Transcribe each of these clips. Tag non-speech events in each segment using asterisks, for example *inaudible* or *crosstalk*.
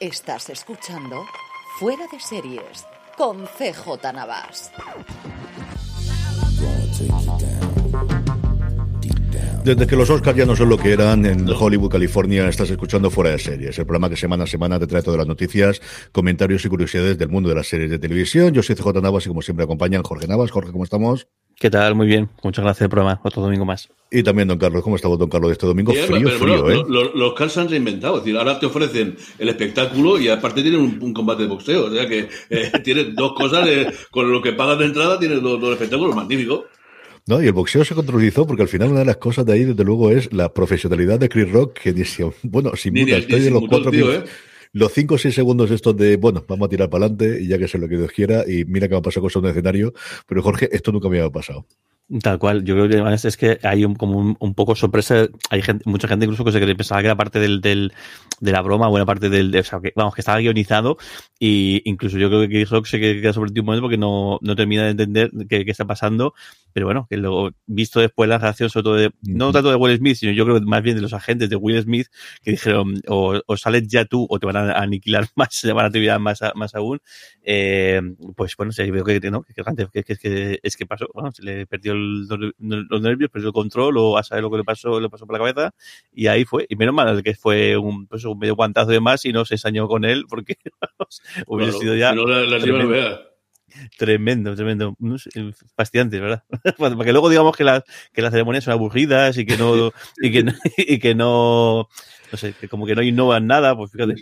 Estás escuchando Fuera de Series con CJ Navas. Desde que los Oscars ya no son lo que eran en Hollywood, California, estás escuchando Fuera de Series, el programa que semana a semana te trae todas las noticias, comentarios y curiosidades del mundo de las series de televisión. Yo soy CJ Navas y como siempre acompañan Jorge Navas. Jorge, ¿cómo estamos? ¿Qué tal? Muy bien. Muchas gracias por el programa. Otro domingo más. Y también, don Carlos, ¿cómo estamos, don Carlos, de este domingo? Frío, pero frío, bueno, ¿eh? lo- Los Cars se han reinventado. Es decir, ahora te ofrecen el espectáculo y aparte tienen un, un combate de boxeo. O sea que eh, *laughs* tienes dos cosas, eh, con lo que pagas de entrada tienes dos, dos espectáculos magníficos. No, y el boxeo se controlizó porque al final una de las cosas de ahí, desde luego, es la profesionalidad de Chris Rock, que dice, *laughs* bueno, sin ni- estoy en los cuatro tío, minutos- ¿eh? Los cinco o seis segundos estos de, bueno, vamos a tirar para adelante y ya que sea lo que Dios quiera, y mira que me ha pasado cosas en escenario, pero Jorge, esto nunca me había pasado. Tal cual. Yo creo que además es que hay un, como un, un poco sorpresa. Hay gente, mucha gente incluso que se cree- pensaba que era parte del, del, de la broma, buena parte del, de- o sea, que, vamos, que estaba guionizado y incluso yo creo que Chris Rock se queda sobre ti un momento porque no, no termina de entender qué, qué está pasando. Pero bueno, que luego, visto después la reacción, sobre todo de, no tanto de Will Smith, sino yo creo que más bien de los agentes de Will Smith, que dijeron, o, o sales ya tú o te van a aniquilar *laughs* más, te van a tirar más, a- más aún. Eh, pues bueno, sí, veo que, no, que, que, que, que, es que pasó, bueno, se le perdió el, los nervios, perdió el control o a saber lo que le pasó, le pasó por la cabeza y ahí fue. Y menos mal que fue un, pues, un medio guantazo de más y no se ensañó con él porque *laughs* hubiera Claro, sido ya no, la, la tremendo. Tremendo, sé, fascinante, ¿verdad? *laughs* Para que luego digamos que las, que las ceremonias son aburridas y que no, y que no, *laughs* y que no, no sé, que como que no innovan nada, pues fíjate.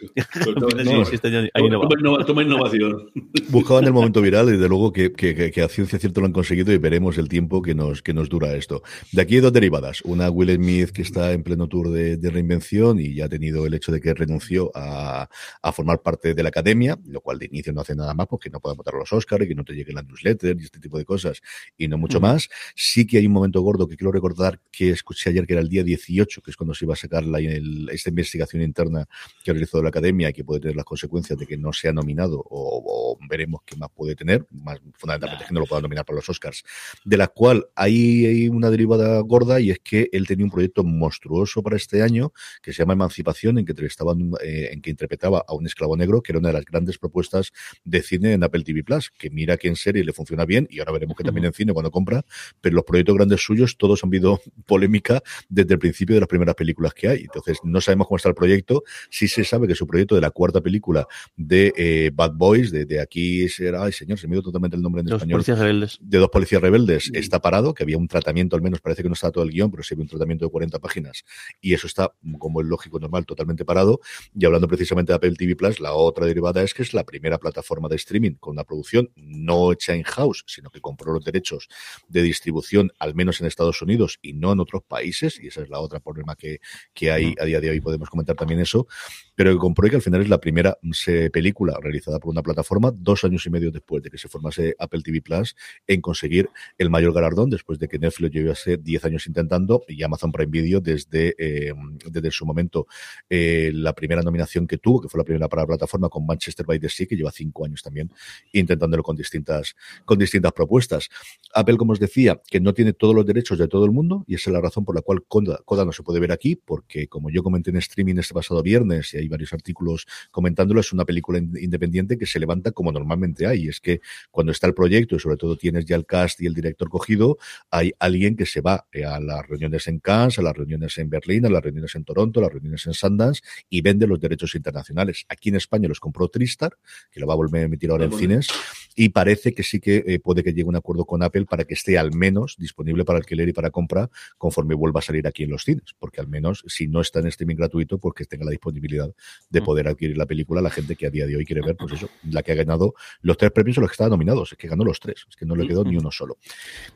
Toma, innovación. *laughs* Buscaban el momento viral y desde luego que, que, que- que a ciencia cierta lo han conseguido y veremos el tiempo que nos, que nos dura esto. De aquí hay dos derivadas. Una Will Smith que está en pleno tour de, de reinvención y ya ha tenido el hecho de que renunció a, a formar parte de la academia, lo cual de inicio no hace nada más porque no puede votar a los Oscars y que no te lleguen las newsletters y este tipo de cosas y no mucho más. Sí que hay un momento gordo que quiero recordar que escuché ayer que era el día 18, que es cuando se iba a sacar la, el- esta investigación interna que ha realizado la academia y que puede tener las consecuencias de que no sea nominado o, o veremos qué más puede tener, más fundamentalmente que no lo pueda nominar para los Oscars, de la cual hay, hay una derivada gorda y es que él tenía un proyecto monstruoso para este año que se llama Emancipación, en que entrevistaban, eh, en que interpretaba a un esclavo negro, que era una de las grandes propuestas de cine en Apple TV Plus, que mira que en serie le funciona bien y ahora veremos que también en cine cuando compra, pero los proyectos grandes suyos todos han habido *laughs* polémica desde el principio de las primeras películas que hay. Entonces, no sabemos cómo está el proyecto. Sí se sabe que su proyecto de la cuarta película de eh, Bad Boys, de, de aquí será, ay señor, se me dio totalmente el nombre en Los español policías rebeldes. de dos policías rebeldes está parado, que había un tratamiento, al menos parece que no está todo el guion, pero sí había un tratamiento de 40 páginas y eso está, como es lógico, normal, totalmente parado. Y hablando precisamente de Apple TV Plus, la otra derivada es que es la primera plataforma de streaming con una producción no hecha in house, sino que compró los derechos de distribución, al menos en Estados Unidos y no en otros países, y esa es la otra problema que, que hay a día de hoy, podemos comentar también eso, pero que compró y que al final es la primera se- película realizada por una plataforma dos años y medio después de que se formase Apple TV Plus en conseguir el mayor galardón después de que Netflix llevase 10 años intentando y Amazon Prime Video desde, eh, desde su momento. Eh, la primera nominación que tuvo, que fue la primera para la plataforma con Manchester by the Sea, que lleva cinco años también intentándolo con distintas, con distintas propuestas. Apple, como os decía, que no tiene todos los derechos de todo el mundo y esa es la razón por la cual Coda, no se puede ver aquí, porque como yo comenté en streaming este pasado viernes y hay varios artículos comentándolo, es una película independiente que se levanta como normalmente hay. Es que cuando está el proyecto y sobre todo tienes ya el cast y el director cogido, hay alguien que se va eh, a las reuniones en Cannes, a las reuniones en Berlín, a las reuniones en Toronto, a las reuniones en Sundance y vende los derechos internacionales. Aquí en España los compró Tristar, que lo va a volver a emitir ahora en cines, y parece que sí que eh, puede que llegue un acuerdo con Apple para que esté al menos disponible para alquiler y para compra conforme vuelva a salir aquí en los cines, porque al menos si no está en streaming gratuito, porque tenga la disponibilidad de mm. poder adquirir la película la gente que a día de hoy quiere ver, pues eso, la que ha ganado los tres premios o los que estaban nominados, es que ganó los tres, es que no le quedó ni uno solo.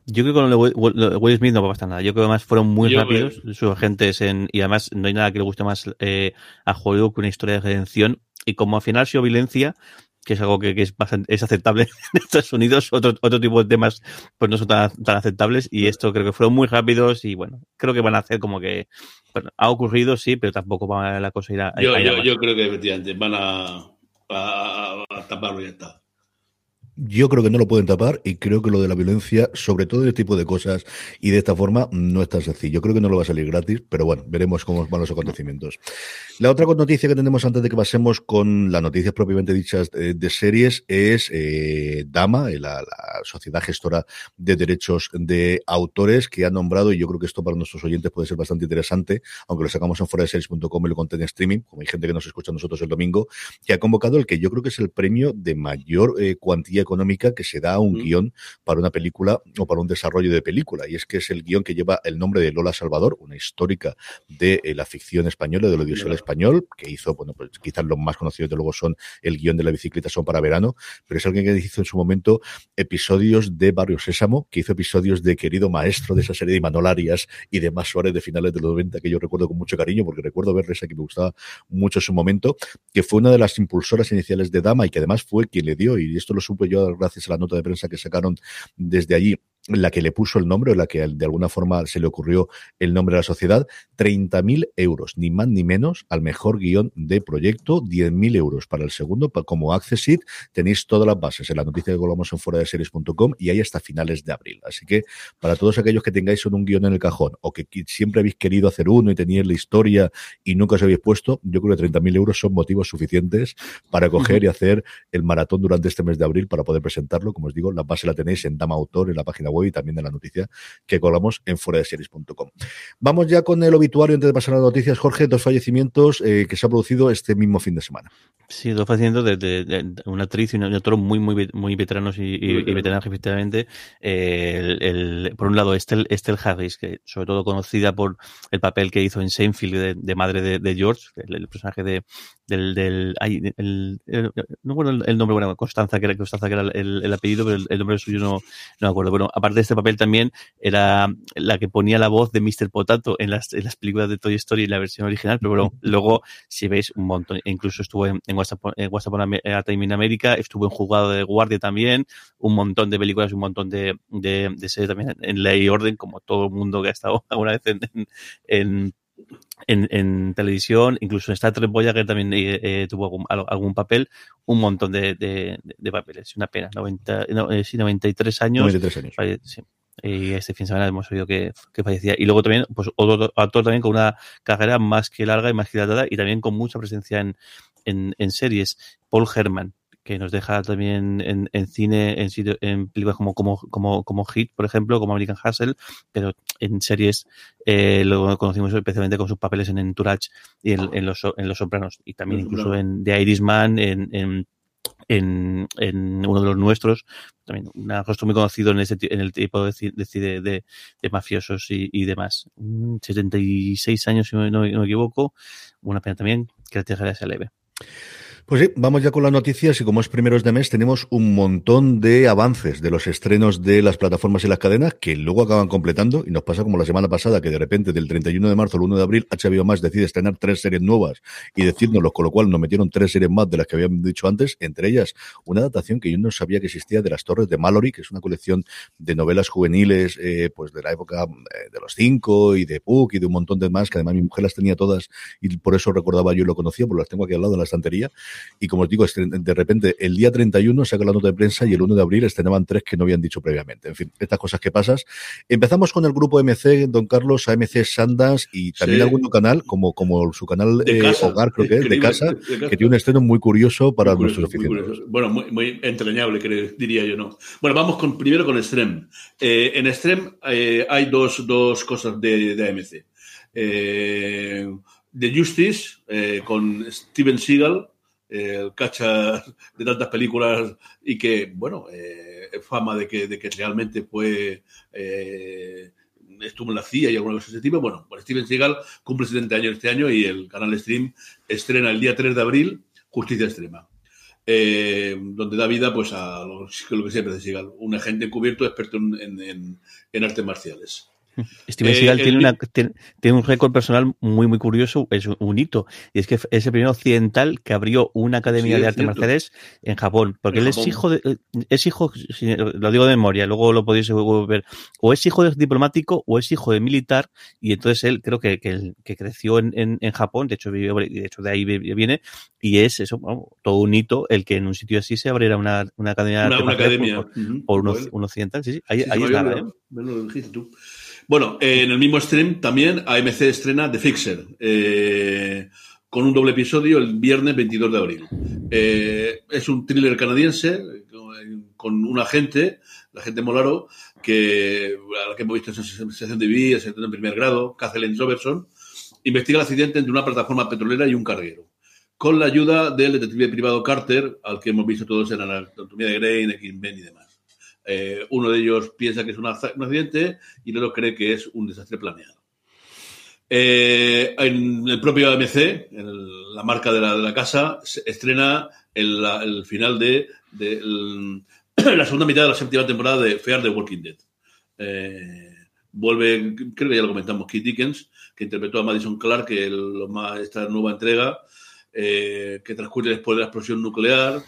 Yo creo que con lo de Will Smith no va a pasar nada. Yo creo que además fueron muy rápidos sus agentes en, y además no hay nada que le guste más eh, a Hollywood que una historia de redención y como al final ha sido violencia, que es algo que, es, bastante, es aceptable *laughs* en Estados Unidos, otro, otro tipo de temas pues no son tan, tan, aceptables y esto creo que fueron muy rápidos y bueno, creo que van a hacer como que bueno, ha ocurrido, sí, pero tampoco va la cosa a ir a... Yo, yo, yo, creo que efectivamente van a, a, a taparlo y ya está. Yo creo que no lo pueden tapar y creo que lo de la violencia, sobre todo este tipo de cosas y de esta forma, no es tan sencillo. Yo creo que no lo va a salir gratis, pero bueno, veremos cómo van los acontecimientos. La otra noticia que tenemos antes de que pasemos con las noticias propiamente dichas de, series es eh, Dama, eh, la, sociedad gestora de derechos de autores, que ha nombrado, y yo creo que esto para nuestros oyentes puede ser bastante interesante, aunque lo sacamos en fuera de series.com y lo conté en streaming, como hay gente que nos escucha a nosotros el domingo, que ha convocado el que yo creo que es el premio de mayor eh, cuantía económica que se da a un guion para una película o para un desarrollo de película. Y es que es el guion que lleva el nombre de Lola Salvador, una histórica de eh, la ficción española, del audiovisual español, que hizo, bueno, pues quizás los más conocidos de luego son el guion de la bicicleta son para verano, pero es alguien que hizo en su momento episodios de Barrio Sésamo, que hizo episodios de Querido Maestro, de esa serie de Manolarias y de Más Suárez de finales de los 90 que yo recuerdo con mucho cariño, porque recuerdo ver esa que me gustaba mucho en su momento, que fue una de las impulsoras iniciales de Dama y que además fue quien le dio, y esto lo supe yo gracias a la nota de prensa que sacaron desde allí, la que le puso el nombre o la que de alguna forma se le ocurrió el nombre de la sociedad, 30.000 euros, ni más ni menos, al mejor guion de proyecto, 10.000 euros para el segundo, como Accessit, tenéis todas las bases en la noticia que colgamos en fuera de series.com y hay hasta finales de abril. Así que para todos aquellos que tengáis un guion en el cajón o que siempre habéis querido hacer uno y teníais la historia y nunca os habéis puesto, yo creo que 30.000 euros son motivos suficientes para coger y hacer el maratón durante este mes de abril para poder presentarlo. Como os digo, la base la tenéis en Dama Autor, en la página web y también de la noticia que colgamos en fuera de series.com. Vamos ya con el obituario antes de pasar a las noticias. Jorge, dos fallecimientos eh, que se ha producido este mismo fin de semana. Sí, dos fallecimientos de, una actriz y un actor muy, muy, muy veteranos y, veteranos, efectivamente. Eh, el, por un lado, Estelle, Harris, que sobre todo conocida por el papel que hizo en Seinfeld de, madre de, George, el, personaje de, del, del el, no bueno el, nombre bueno Constanza que era Constanza que era el, apellido pero el, nombre suyo no, no me acuerdo bueno aparte de este papel también era la que ponía la voz de Mr. Potato en las, en las películas de Toy Story en la versión original pero bueno luego si veis un montón incluso estuvo en, en WhatsApp en WhatsApp a Time in America estuvo en Jugado de Guardia también un montón de películas un montón de, de, de series también en Ley y Orden como todo el mundo que ha estado *laughs* alguna vez en, en en, en, televisión, incluso en Star Trek Voyager también eh, eh tuvo algún, algún, papel, un montón de, de, de papeles, una pena, 90, no, eh, sí, 93 años. 93 años. Falle, sí. Y este fin de semana hemos oído que, que, fallecía. Y luego también, pues otro actor también con una carrera más que larga y más que dilatada y también con mucha presencia en, en, en series, Paul Herman, que nos deja también en, en cine, en, en películas como, como, como, como Hit, por ejemplo, como American Hustle, pero en series eh, lo conocimos especialmente con sus papeles en Entourage y en, en, los, en Los Sopranos, y también incluso en The Irishman, en, en en, en, uno de los nuestros, también un rostro muy conocido en, ese, en el tipo de, de, de, de mafiosos y, y, demás. 76 años, si no, no, me equivoco, una pena también que la tierra sea leve. Pues sí, vamos ya con las noticias y como es primeros de mes tenemos un montón de avances de los estrenos de las plataformas y las cadenas que luego acaban completando y nos pasa como la semana pasada que de repente del 31 de marzo al 1 de abril HBO Max decide estrenar tres series nuevas y decírnoslo, con lo cual nos metieron tres series más de las que habían dicho antes, entre ellas una adaptación que yo no sabía que existía de las Torres de Mallory, que es una colección de novelas juveniles eh, pues de la época eh, de los cinco y de Puck y de un montón de más, que además mi mujer las tenía todas y por eso recordaba yo y lo conocía, porque las tengo aquí al lado en la estantería y como os digo, de repente el día 31 saca la nota de prensa y el 1 de abril estrenaban tres que no habían dicho previamente. En fin, estas cosas que pasas. Empezamos con el grupo MC, don Carlos, AMC Sandas y también algún canal, como, como su canal eh, Hogar, creo que es, de casa, que tiene un estreno muy curioso para nuestros aficionados. Bueno, muy, muy entrañable, diría yo, ¿no? Bueno, vamos con, primero con Stream. Eh, en Stream eh, hay dos, dos cosas de, de AMC. Eh, The Justice, eh, con Steven Seagal, el cacha de tantas películas y que, bueno, fama de que, de que realmente fue estuvo en la CIA y alguna cosa de ese tipo. Bueno, Steven Seagal cumple 70 años este año y el canal Stream estrena el día 3 de abril Justicia Extrema. Eh, donde da vida pues a lo, que siempre se Seagal, un agente encubierto experto en artes marciales. Steven Seagal eh, tiene, tiene, un récord personal muy, muy curioso, es un hito, y es que es el primer occidental que abrió una academia de artes marciales en Japón, porque él es hijo de, eh, es hijo, lo digo de memoria, luego lo podéis ver, o es hijo de diplomático o es hijo de militar, y entonces él creo que, que, creció en, en, Japón, de hecho, de hecho de ahí viene, y es eso, todo un hito el que en un sitio así se abriera una, una academia de artes academia. por, un, occidental, sí, sí, ahí, ahí está. ¿eh? lo dijiste tú. Bueno, en el mismo stream también AMC estrena The Fixer, eh, con un doble episodio el viernes 22 de abril. Eh, es un thriller canadiense con un agente, la agente Molaro, que, a la que hemos visto en sensación de vivir, en primer grado, Kathleen Robertson, investiga el accidente entre una plataforma petrolera y un carguero con la ayuda del detective privado Carter, al que hemos visto todos en la anatomía de Grey, en X-Men y demás. Eh, uno de ellos piensa que es un accidente y el otro cree que es un desastre planeado. Eh, en el propio AMC, la marca de la, casa, se estrena el, final de, *clears throat* la segunda mitad de la séptima temporada de Fear the Walking Dead. Eh, vuelve, creo que ya lo comentamos, Keith Dickens, que interpretó a Madison Clark, que esta nueva entrega, que transcurre después de la explosión nuclear,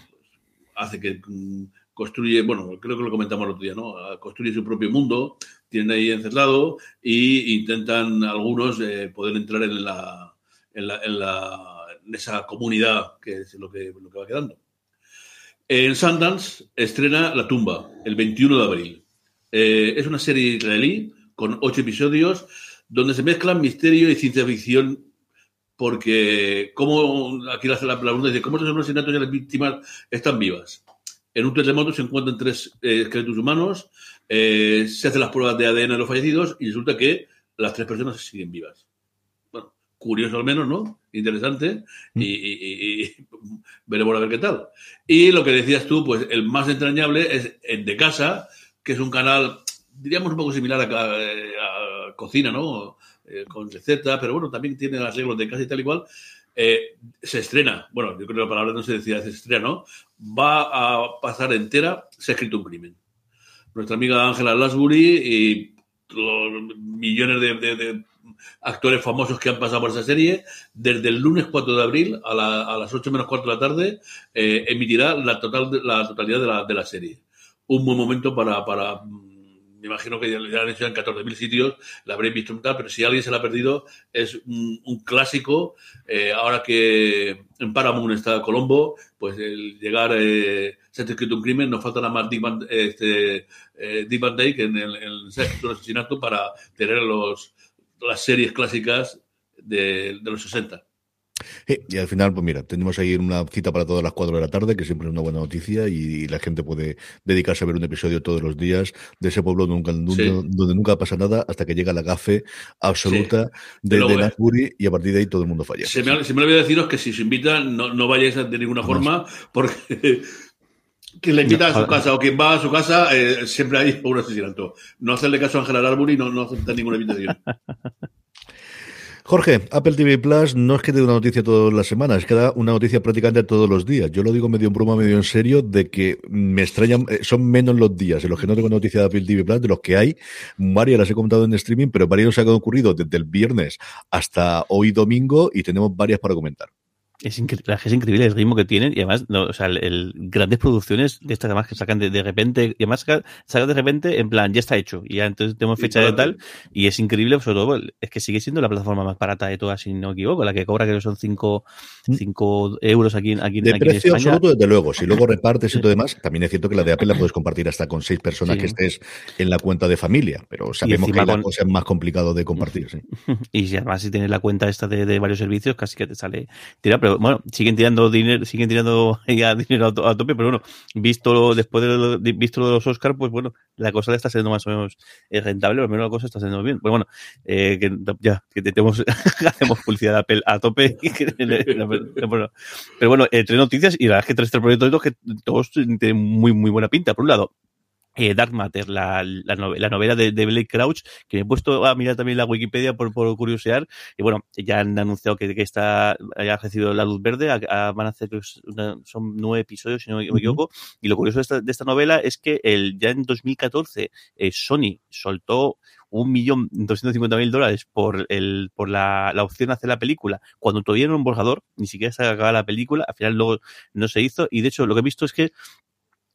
hace que mm, construye, bueno, creo que lo comentamos el otro día, ¿no? Ah, construye su propio mundo, tienen ahí encerrado y intentan algunos eh, poder entrar en la, en la, en la en esa comunidad que es lo que, lo que va quedando. En Sundance estrena La tumba el 21 de abril. Eh, es una serie israelí con ocho episodios donde se mezclan misterio y ciencia ficción porque como aquí la, la pregunta dice cómo los asesinatos y las víctimas están vivas en un terremoto se encuentran tres eh, esqueletos humanos, eh, se hacen las pruebas de ADN de los fallecidos y resulta que las tres personas siguen vivas. Bueno, curioso al menos, ¿no? Interesante mm. y, *laughs* veremos a ver qué tal. Y lo que decías tú, pues el más entrañable es el de casa, que es un canal, diríamos un poco similar a, eh, cocina, ¿no? con receta, pero bueno, también tiene las reglas de casa y tal y cual. Se estrena, bueno, yo creo que la palabra no se decía, se estrena, ¿no? va a pasar entera, se ha escrito un crimen. Nuestra amiga Ángela Lasbury y los millones de, actores famosos que han pasado por esa serie, desde el lunes 4 de abril a, las 8 menos 4 de la tarde, eh, emitirá la, total, la totalidad de la, de la serie. Un buen momento para me imagino que ya han hecho en 14.000 sitios, la habréis visto tal, pero si alguien se la ha perdido, es un, clásico. Eh, ahora que en Paramount está Colombo, pues el llegar, eh, se ha escrito un crimen, nos falta nada más Dick Van, este, eh, Dick Van Dyke en el, en el asesinato para tener los, las series clásicas de los 60 y al final, pues mira, tenemos ahí una cita para todas las 4 de la tarde, que siempre es una buena noticia, y, la gente puede dedicarse a ver un episodio todos los días de ese pueblo donde, donde nunca pasa nada hasta que llega la gafe absoluta de, de y a partir de ahí todo el mundo falla. Se me, se me olvidó deciros que si os invitan, no, no vayáis de ninguna forma, porque *laughs* quien le invita a su casa o quien va a su casa, eh, siempre hay un asesinato. No hacerle caso a Ángela Arburi, no, no aceptar ninguna invitación. *laughs* Jorge, Apple TV Plus no es que dé una noticia todas las semanas, es que da una noticia prácticamente todos los días. Yo lo digo medio en broma, medio en serio, de que me extrañan, eh, son menos los días en los que no tengo noticia de Apple TV Plus, de los que hay. Varias las he comentado en streaming, pero varias nos han ocurrido desde el viernes hasta hoy domingo y tenemos varias para comentar. Es increíble, es increíble el ritmo que tienen y además, no, o sea, el, el- grandes producciones de estas además que sacan de, de repente, y además sacan, sacan de repente en plan, ya está hecho, y ya entonces tenemos fecha de tal, y es increíble, sobre todo, es que sigue siendo la plataforma más barata de todas, si no me equivoco, la que cobra que son 5 euros aquí, en- aquí, en- De aquí en precio España. absoluto, desde luego. Si luego repartes y todo demás, también es cierto que la de Apple la puedes compartir hasta con seis personas Sí. que estés en la cuenta de familia, pero sabemos que la con- cosa es más complicado de compartir. sí. *laughs* Y si además si tienes la cuenta esta de, de varios servicios, casi que te sale tira, pero bueno, siguen tirando dinero, siguen tirando *laughs* ya dinero a, to- a tope, pero bueno, visto lo- después de lo, visto lo de los Oscars, pues bueno, la cosa está siendo más o menos eh, rentable, al menos la cosa está siendo bien. Pues bueno, eh, que ya, que te- tenemos, *laughs* hacemos publicidad de Apple a tope. *laughs* pero, pero bueno, eh, tres noticias y la verdad es que tres, tres proyectos que todos tienen muy, muy buena pinta. Por un lado, eh, Dark Matter, la, la, la novela de, de Blake Crouch, que me he puesto a mirar también la Wikipedia por, por curiosear, y bueno, ya han anunciado que, que está, haya recibido la luz verde, a- a- van a hacer, creo que es una- son nueve episodios, si no me equivoco, y lo curioso de esta, de esta novela es que el, ya en 2014 eh, Sony soltó un millón doscientos cincuenta mil dólares por el por la, la opción de hacer la película cuando todavía no era un borrador ni siquiera se acababa la película al final luego no se hizo y de hecho lo que he visto es que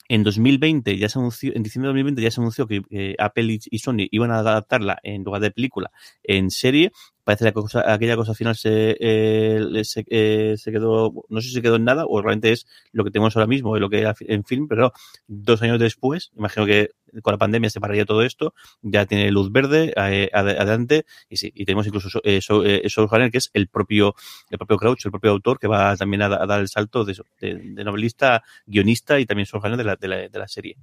en 2020 ya se anunció, en diciembre de 2020 ya se anunció que eh, Apple y, y Sony iban a adaptarla en lugar de película en serie. Parece que aquella cosa final se, eh, se, eh, se quedó, no sé si se quedó en nada o realmente es lo que tenemos ahora mismo, lo que era en film, pero dos años después, imagino que con la pandemia se pararía todo esto, ya tiene luz verde eh, ad- adelante y sí, y tenemos incluso so, eh, so, eh, que es el propio, el propio Crouch, el propio autor, que va también a, a dar el salto de, novelista, guionista y también Hanner de la, de la, de la serie.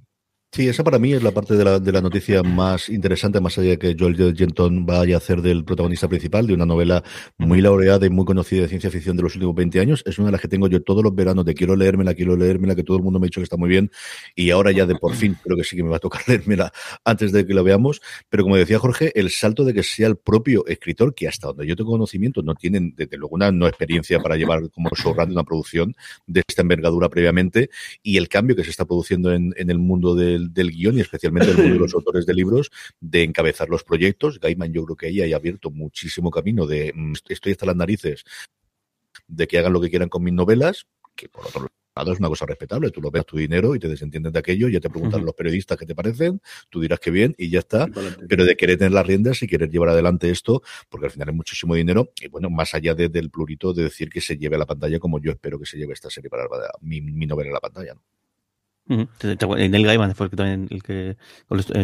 Sí, esa para mí es la parte de la, de la noticia más interesante, más allá de que Joel Jenton vaya a hacer del protagonista principal de una novela muy laureada y muy conocida de ciencia ficción de los últimos 20 años. Es una de las que tengo yo todos los veranos de quiero leérmela, quiero leérmela, que todo el mundo me ha dicho que está muy bien y ahora ya de por fin creo que sí que me va a tocar *laughs* leérmela antes de que la veamos. Pero como decía Jorge, el salto de que sea el propio escritor, que hasta donde yo tengo conocimiento no tienen desde luego una no experiencia para llevar como showrunner una producción de esta envergadura previamente y el cambio que se está produciendo en, en el mundo del, del guion y especialmente *laughs* de los autores de libros de encabezar los proyectos. Gaiman yo creo que ahí ha abierto muchísimo camino de mm, estoy hasta las narices de que hagan lo que quieran con mis novelas, que por otro lado es una cosa respetable. Tú lo ves tu dinero y te desentiendes de aquello, ya te preguntan los periodistas qué te parecen, tú dirás que bien y ya está pero de querer tener las riendas y querer llevar adelante esto, porque al final es muchísimo dinero, y bueno, más allá de- del plurito de decir que se lleve a la pantalla como yo espero que se lleve esta serie para la- mi, mi novela a la pantalla. ¿no? Te- te- Neil Gaiman fue el que también el que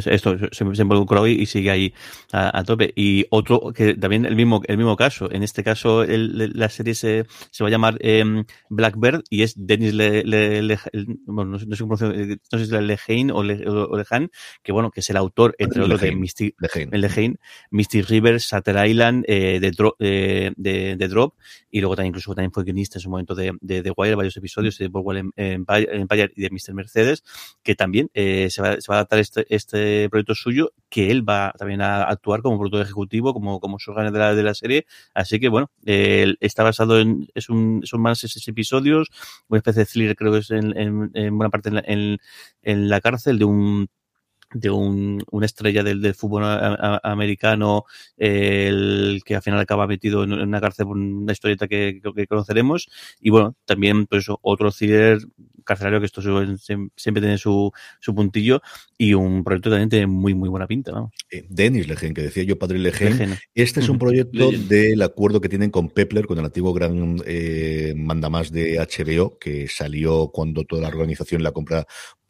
esto, se, se involucró y, y sigue ahí a, a tope. Y otro que también el mismo el mismo caso. En este caso el- la serie se, se va a llamar em, Blackbird y es Denis Le, Le- Le- bueno, no, sé, no sé cómo pronuncia- eh, no sé si es Lehane o, Le, o Lehan, que bueno, que es el autor entre otros de el Lehane, Mystic River, Shutter Island, eh, de, Dro- eh, de, de Drop, y luego también incluso también fue guionista en su momento de, de, de Wire, varios episodios de Boardwalk Empire, Empire y de Mr. Mercedes, que también eh, se, va, se va a adaptar este, este proyecto suyo, que él va también a actuar como productor ejecutivo, como, como de la, de la serie, así que bueno, eh, está basado en, es un, son más seis episodios, una especie de thriller creo que es en, en, en buena parte en la, en, en la cárcel de un de un, una estrella del, del fútbol a- a- americano, eh, el que al final acaba metido en, en una cárcel por una historieta que, que, que conoceremos. Y bueno, también pues otro thriller carcelario que esto su- siem- siempre tiene su, su puntillo y un proyecto también tiene muy, muy buena pinta, vamos. Eh, Denis Lehen, que decía yo, padre Lehen. Este es un proyecto del acuerdo que tienen con Pepler, con el antiguo gran eh, mandamás de HBO, que salió cuando toda la organización la compra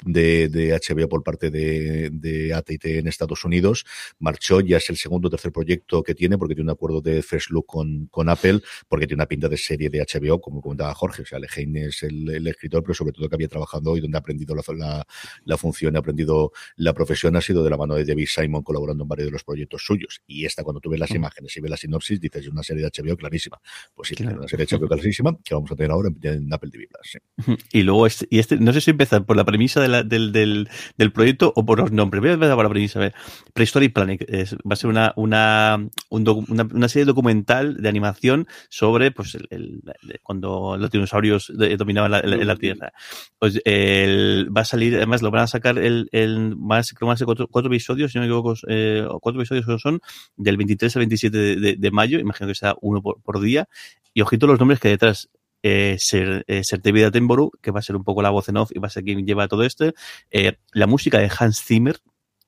de, de HBO por parte de, de AT&T en Estados Unidos. Marchó, ya es el segundo o tercer proyecto que tiene, porque tiene un acuerdo de First Look con, con Apple, porque tiene una pinta de serie de HBO, como comentaba Jorge. O sea, Lehane es el, el escritor, pero sobre todo que había trabajado y donde ha aprendido la, la, la función, ha aprendido la profesión, ha sido de la mano de David Simon colaborando en varios de los proyectos suyos. Y esta, cuando tú ves las Mm. imágenes y ves la sinopsis, dices, es una serie de HBO clarísima. Pues sí, Claro. una serie de HBO clarísima que vamos a tener ahora en, Apple TV Plus. sí. *laughs* Y luego este, y este, no sé si empezar por la premisa de la- del, del, del proyecto o por los nombres. Voy a empezar por la premisa. A ver. Prehistory Planet es- va a ser una, una, un docu- una, una serie documental de animación sobre pues el, cuando los dinosaurios de- dominaban la, la- la Tierra. Pues el, va a salir, además lo van a sacar el, el más, creo que a ser cuatro, cuatro episodios, si no me equivoco, eh, cuatro episodios son del 23 al 27 de, de- de mayo, imagino que será uno por, por día. Y ojito los nombres que hay detrás. eh, ser, eh, ser Attenborough, que va a ser un poco la voz en off y va a ser quien lleva todo esto. Eh, la música de Hans Zimmer,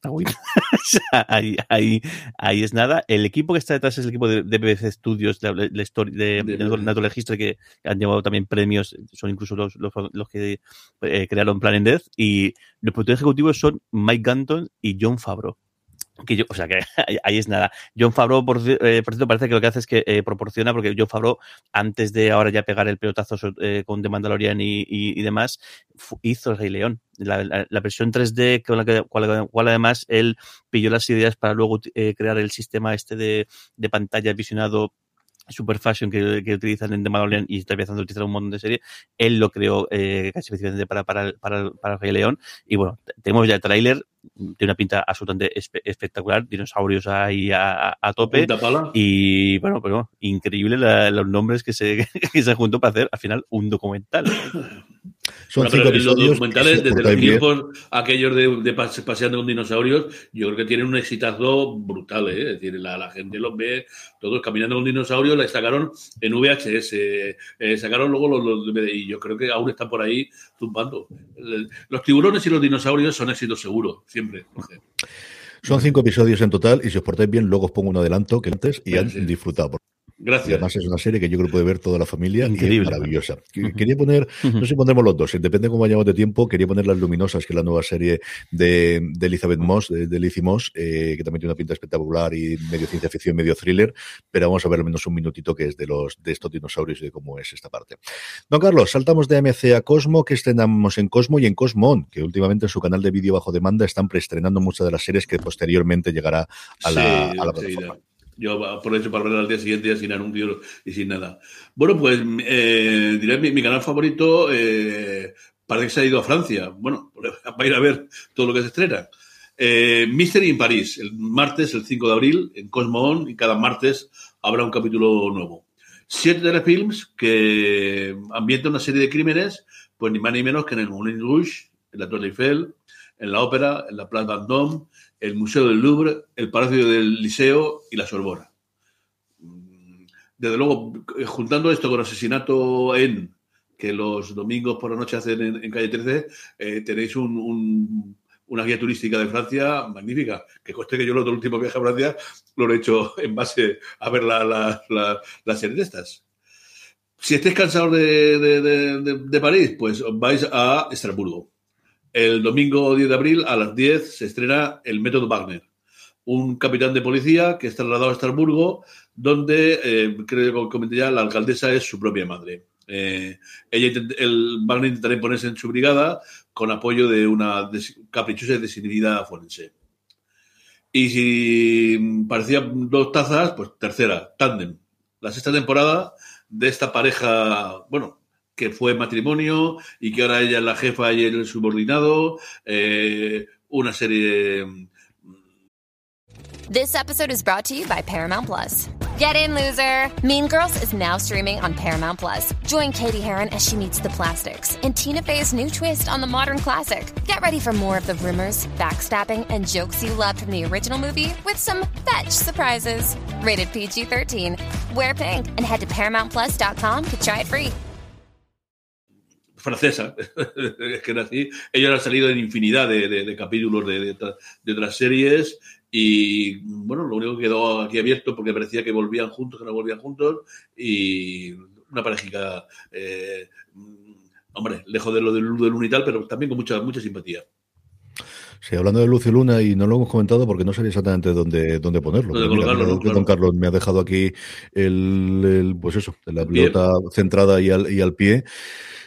*laughs* ahí, ahí, ahí, es nada. El equipo que está detrás es el equipo de, de BBC Studios, de, de, de Natural History, que han llevado también premios, son incluso los, los, los que eh, crearon Planet Death. Y los productores ejecutivos son Mike Ganton y John Favreau que yo, o sea que *laughs* ahí es nada. John Favreau, por, eh, por cierto, parece que lo que hace es que eh, proporciona, porque John Favreau, antes de ahora ya pegar el pelotazo eh, con The Mandalorian y, y, y demás, hizo el Rey León, la, la, la, versión 3D, con la que, cual, cual, además él pilló las ideas para luego eh, crear el sistema este de, de pantalla visionado super fashion que, que, utilizan en The Mandalorian y está empezando a utilizar un montón de series, él lo creó eh, casi específicamente para, para, para, para Rey León. Y bueno, tenemos ya el tráiler, tiene una pinta absolutamente espe espectacular, dinosaurios ahí a, a, a tope. Y bueno, pero increíble la, los nombres que se, *laughs* que se juntó para hacer al final un documental. Son bueno, pero los documentales, desde los tiempos aquellos de, de, paseando con dinosaurios, yo creo que tienen un exitazo brutal, ¿eh? Es decir, la, la gente los ve todos caminando con dinosaurios, la sacaron en VHS, eh, sacaron luego los, los, y yo creo que aún están por ahí zumbando. Los tiburones y los dinosaurios son éxitos seguros, siempre. Son cinco episodios en total y si os portáis bien, luego os pongo un adelanto que antes y han sí. disfrutado. Gracias. Y además es una serie que yo creo que puede ver toda la familia Increíble. y es maravillosa. Quería poner, *laughs* no sé si pondremos los dos, depende de cómo vayamos de tiempo, quería poner Las Luminosas, que es la nueva serie de, de Elizabeth Moss, de, de Lizzie Moss, eh, que también tiene una pinta espectacular y medio ciencia ficción, medio thriller, pero vamos a ver al menos un minutito que es de los de estos dinosaurios y de cómo es esta parte. Don Carlos, saltamos de AMC a Cosmo, que estrenamos en Cosmo y en Cosmon, que últimamente en su canal de vídeo bajo demanda están preestrenando muchas de las series que posteriormente llegará a la, sí, a la plataforma. Yo aprovecho para verla al día siguiente sin anuncio y sin nada. Bueno, pues eh, diré mi, mi, canal favorito eh, parece que se ha ido a Francia. Bueno, va a ir a ver todo lo que se estrena. Eh, Mystery en París, el martes, el 5 de abril, en Cosmo On, y cada martes habrá un capítulo nuevo. Siete telefilms que ambientan una serie de crímenes, pues ni más ni menos que en el Moulin Rouge, en la Torre Eiffel, en la Ópera, en la Place Vendôme, el Museo del Louvre, el Palacio del Liceo y la Sorbona. Desde luego, juntando esto con Asesinato en, que los domingos por la noche hacen en, calle 13, eh, tenéis un, un, una guía turística de Francia magnífica. Que coste que yo los últimos viajes a Francia lo he hecho en base a ver la, la, la, la serie de estas. Si estáis cansados de, de, de, de París, pues vais a Estrasburgo el domingo 10 de abril a las 10 se estrena El Método Wagner, un capitán de policía que está trasladado a Estrasburgo, donde, eh, creo que comenté ya, la alcaldesa es su propia madre. Eh, ella, el Wagner intentará imponerse en su brigada con apoyo de una caprichosa y desinhibida forense. Y si parecía dos tazas, pues tercera, tándem. La sexta temporada de esta pareja, bueno, que fue matrimonio y que ahora ella es la jefa y el subordinado, eh, una serie. This episode is brought to you by Paramount Plus. Get in, loser! Mean Girls is now streaming on Paramount Plus. Join Katie Heron as she meets the plastics in Tina Fey's new twist on the modern classic. Get ready for more of the rumors, backstabbing, and jokes you loved from the original movie with some fetch surprises. Rated PG 13. Wear pink and head to ParamountPlus.com to try it free. Francesa, *laughs* es que era así. Ellos han salido en infinidad de, de, de capítulos de, de, otras series y, bueno, lo único que quedó aquí abierto porque parecía que volvían juntos, que no volvían juntos y una parejica, eh, hombre, lejos de lo del Luz de Luna y tal, pero también con mucha, mucha simpatía. Sí, hablando de Luz y Luna, y no lo hemos comentado porque no sabía exactamente dónde, dónde ponerlo. Mira, claro. Don Carlos me ha dejado aquí el, el pues eso, la pelota centrada y al, y al pie.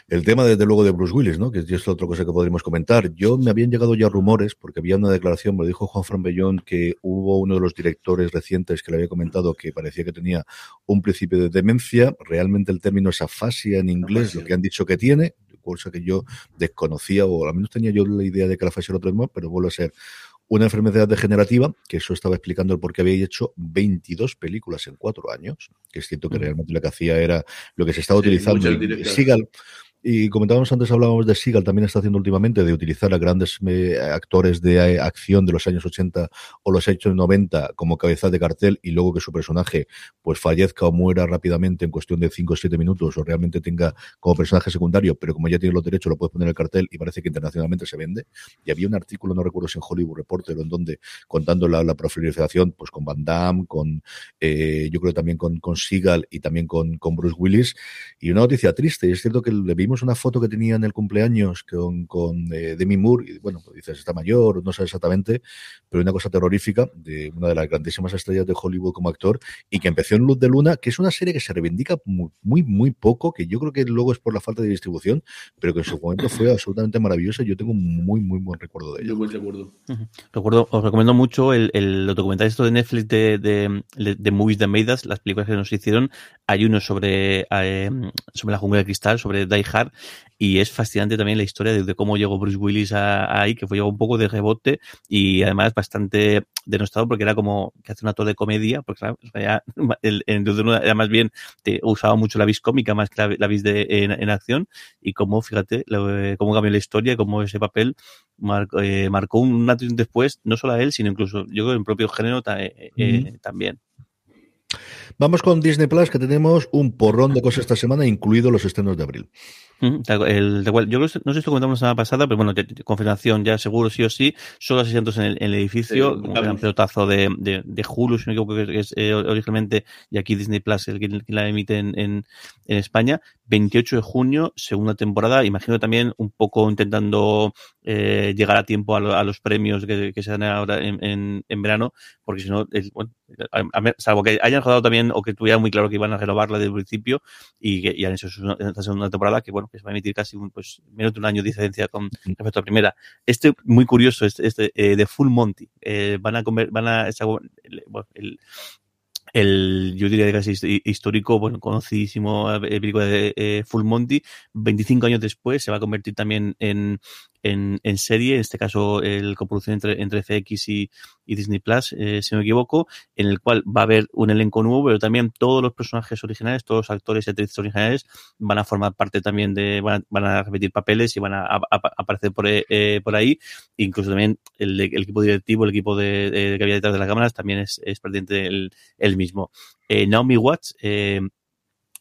El tema, desde luego, de Bruce Willis, ¿no? Que es otra cosa que podríamos comentar. Yo me habían llegado ya rumores, porque había una declaración, me lo dijo Juan Fran Bellón, que hubo uno de los directores recientes que le había comentado que parecía que tenía un principio de demencia. Realmente el término es afasia en inglés, lo que han dicho que tiene, cosa que yo desconocía, o al menos tenía yo la idea de que la afasia era otro más, pero vuelve a ser una enfermedad degenerativa, que eso estaba explicando el por qué había hecho 22 películas en cuatro años, que es cierto que realmente lo que hacía era lo que se estaba sí, utilizando. Sigal, Y comentábamos antes, hablábamos de Seagal, también está haciendo últimamente de utilizar a grandes eh, actores de eh, acción de los años 80 o los años 90 como cabeza de cartel y luego que su personaje pues fallezca o muera rápidamente en cuestión de 5 o 7 minutos o realmente tenga como personaje secundario, pero como ya tiene los derechos lo puede poner en el cartel y parece que internacionalmente se vende. Y había un artículo, no recuerdo si en Hollywood Reporter o en donde, contando la, la profilización pues con Van Damme, con eh, yo creo también con, con Seagal y también con, con Bruce Willis. Y una noticia triste, y es cierto que le vimos una foto que tenía en el cumpleaños con, con eh, Demi Moore, y bueno, pues dices, está mayor, no sé exactamente, pero una cosa terrorífica de una de las grandísimas estrellas de Hollywood como actor, y que empezó en Luz de Luna, que es una serie que se reivindica muy, muy, muy poco, que yo creo que luego es por la falta de distribución, pero que en su momento fue absolutamente maravillosa, y yo tengo un muy, muy buen recuerdo de ella. Yo buen recuerdo. Recuerdo, os recomiendo mucho el, el los documentales esto de Netflix de, de, de, de Movies That Made Us, las películas que nos hicieron. Hay uno sobre, eh, sobre la jungla de cristal, sobre Die Hard, y es fascinante también la historia de, de cómo llegó Bruce Willis ahí, que fue llegó un poco de rebote y además bastante denostado porque era como que hace un actor de comedia, porque claro, ya, *laughs* el, era más bien, te usaba mucho la vis cómica más que la, la vis de, en, en acción y cómo, fíjate, lo, eh, cómo cambió la historia cómo ese papel eh, marcó un antes y un después, no solo a él, sino incluso yo creo en propio género ta- eh, eh, también. Vamos con Disney Plus, que tenemos un porrón de cosas esta semana, incluido los estrenos de abril. Cual, el, cual. Yo creo no sé si lo comentamos la semana pasada, pero bueno, confirmación ya seguro sí o sí, solo asientos en el, en el edificio, Sí, un gran pelotazo de, de, de Hulu, si no me equivoco, que es eh, originalmente, y aquí Disney Plus el que, el que la emite en, en, en España, 28 de junio, segunda temporada, imagino también un poco intentando eh, llegar a tiempo a, lo- a los premios que, que se dan ahora en, en, en verano, porque si no, el- bueno, a- a ver, salvo que hayan jugado también o que tuviera muy claro que iban a renovarla desde el principio y que y han hecho su- esta segunda temporada que bueno que se va a emitir casi un, pues menos de un año de diferencia con respecto a la primera. Este muy curioso este, este eh, de Full Monty eh, van a comer van a esa- el, el- el, yo diría que casi hist- histórico, bueno, conocidísimo eh, película de eh, Full Monty, 25 años después se va a convertir también en, en, en serie, en este caso el coproducción entre, entre FX y, Disney Plus, eh, si no me equivoco, en el cual va a haber un elenco nuevo, pero también todos los personajes originales, todos los actores y actrices originales van a formar parte también de, van a, van a repetir papeles y van a, a- a- aparecer por, eh, eh, por ahí. Incluso también el, el equipo directivo, el equipo de, de- que había detrás de las cámaras también es, es perteneciente el, el mismo. Eh, Naomi Watts, eh,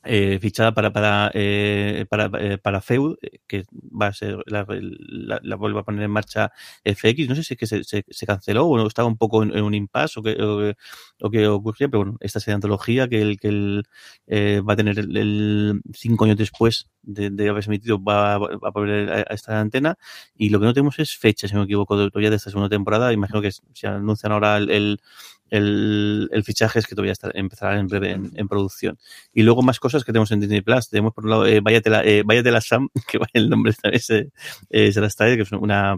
eh, fichada para para eh, para, eh, para Feud, eh, que va a ser la, la, la a poner en marcha FX. No sé si es que se, se, canceló o estaba un poco en, un impasse o que, o, o que ocurría, pero bueno, esta serie de antología que el que el, eh, va a tener el, cinco años después de, de haberse emitido va, a poner a, esta antena y lo que no tenemos es fecha, si no me equivoco, todavía de esta segunda temporada. Imagino que se anuncian ahora el, el el, el fichaje es que todavía está, empezará en breve en, en producción. Y luego más cosas que tenemos en Disney Plus. Tenemos por un lado eh, Váyatela, eh, Váyatela Sam, *laughs* que el nombre esta vez eh, vez, que es una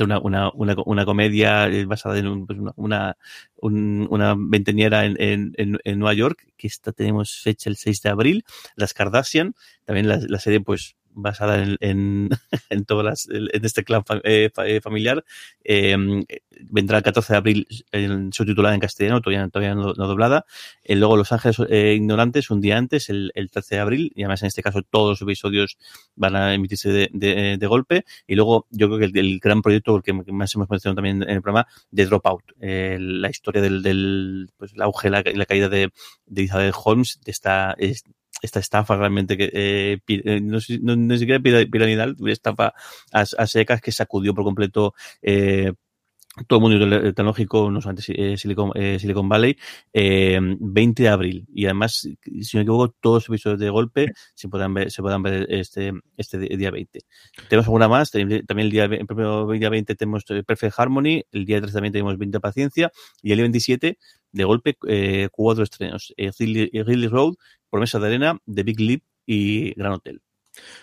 una, una, una, una comedia eh, basada en pues una, una, un- en, en, en, Nueva York, que esta tenemos fecha el 6 de abril. Las Kardashian, también la serie pues basada en, en, *laughs* en todas las, en este clan fa- eh, eh, familiar. Eh, vendrá el 14 de abril subtitulada en castellano, todavía, todavía no, no doblada. Eh, luego Los Ángeles eh, Ignorantes, un día antes, el, el 13 de abril, y además en este caso todos los episodios van a emitirse de, de, de golpe. Y luego yo creo que el, el gran proyecto, porque más hemos mencionado también en el programa, de Dropout, la historia del, del pues, el auge la, la caída de, de Elizabeth Holmes, de esta, es- esta estafa realmente que eh, eh, no, no, ni siquiera pira- piramidal, una estafa a, a secas que sacudió por completo eh, todo el mundo tecnológico, no solamente eh, Silicon, eh, Silicon Valley, eh, 20 de abril. Y además, si no me equivoco, todos los episodios de golpe se podrán ver, se podrán ver este, este día 20. Tenemos alguna más, también el día, el día 20 tenemos eh, Perfect Harmony, el día 13 también tenemos 20 de paciencia, y el día 27, de golpe, eh, cuatro estrenos. Ridley, Ridley Road, Promesa de Arena, The Big Leap y Gran Hotel.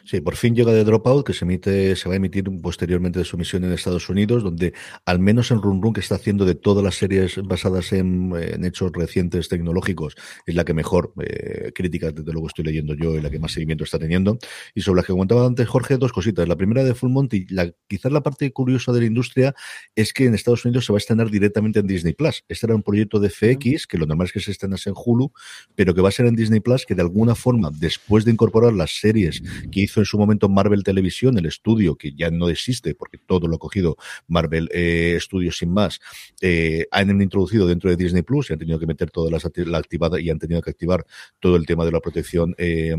Sí, por fin llega de Dropout, que se emite, se va a emitir posteriormente de su emisión en Estados Unidos, donde al menos en Run Run, que está haciendo de todas las series basadas en, en hechos recientes tecnológicos, es la que mejor eh, críticas, desde luego, estoy leyendo yo y la que más seguimiento está teniendo. Y sobre las que comentaba antes Jorge, dos cositas. La primera de Full Monty, la, quizás la parte curiosa de la industria es que en Estados Unidos se va a estrenar directamente en Disney Plus. Este era un proyecto de FX, que lo normal es que se estrenase en Hulu, pero que va a ser en Disney Plus, que de alguna forma, después de incorporar las series que hizo en su momento Marvel Televisión, el estudio que ya no existe porque todo lo ha cogido Marvel eh, Studios sin más, eh, han introducido dentro de Disney Plus y han tenido que meter todas las la activada y han tenido que activar todo el tema de la protección eh,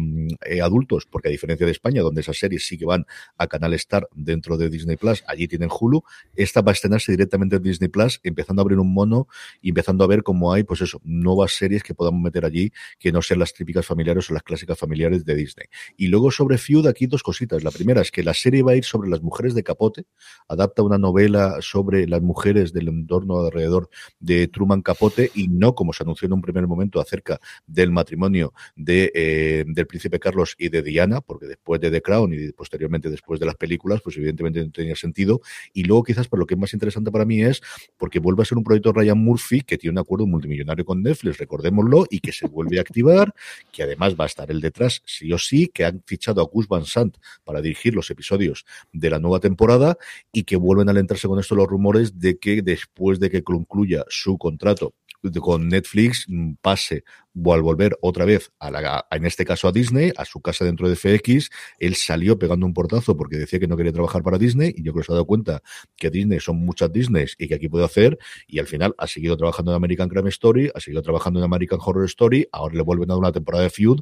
adultos, porque a diferencia de España, donde esas series sí que van a Canal Star dentro de Disney Plus, allí tienen Hulu, esta va a estrenarse directamente en Disney Plus, empezando a abrir un mono y empezando a ver cómo hay, pues eso, nuevas series que podamos meter allí que no sean las típicas familiares o las clásicas familiares de Disney. Y luego sobre Feud, aquí dos cositas. La primera es que la serie va a ir sobre las mujeres de Capote, adapta una novela sobre las mujeres del entorno alrededor de Truman Capote y no como se anunció en un primer momento acerca del matrimonio de, eh, del príncipe Carlos y de Diana, porque después de The Crown y posteriormente después de las películas, pues evidentemente no tenía sentido. Y luego quizás, por lo que es más interesante para mí es porque vuelve a ser un proyecto Ryan Murphy que tiene un acuerdo multimillonario con Netflix, recordémoslo, y que se vuelve a activar, que además va a estar el detrás sí o sí, que han fichado Gus Van Sant para dirigir los episodios de la nueva temporada y que vuelven a alentarse con esto los rumores de que después de que concluya su contrato con Netflix mm, pase al volver otra vez a la, en este caso a Disney, a su casa dentro de FX, él salió pegando un portazo porque decía que no quería trabajar para Disney y yo creo que se ha dado cuenta que Disney son muchas Disney y que aquí puede hacer y al final ha seguido trabajando en American Crime Story, ha seguido trabajando en American Horror Story, ahora le vuelven a dar una temporada de Feud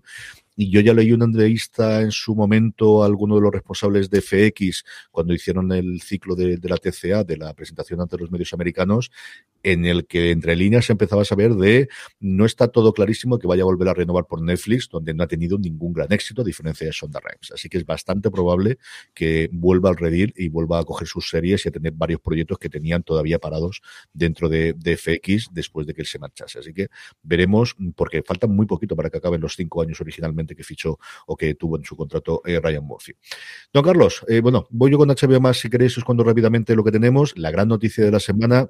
y yo ya leí una entrevista en su momento a alguno de los responsables de FX cuando hicieron el ciclo de, de la TCA, de la presentación ante los medios americanos, en el que entre líneas empezaba a saber de no está todo clarísimo que vaya a volver a renovar por Netflix, donde no ha tenido ningún gran éxito, a diferencia de Sonda Rhimes. Así que es bastante probable que vuelva al redil y vuelva a coger sus series y a tener varios proyectos que tenían todavía parados dentro de, FX después de que él se marchase. Así que veremos, porque falta muy poquito para que acaben los cinco años originalmente que fichó o que tuvo en su contrato eh, Ryan Murphy. Don Carlos, eh, bueno, voy yo con HBO más si queréis, os cuento rápidamente lo que tenemos. La gran noticia de la semana,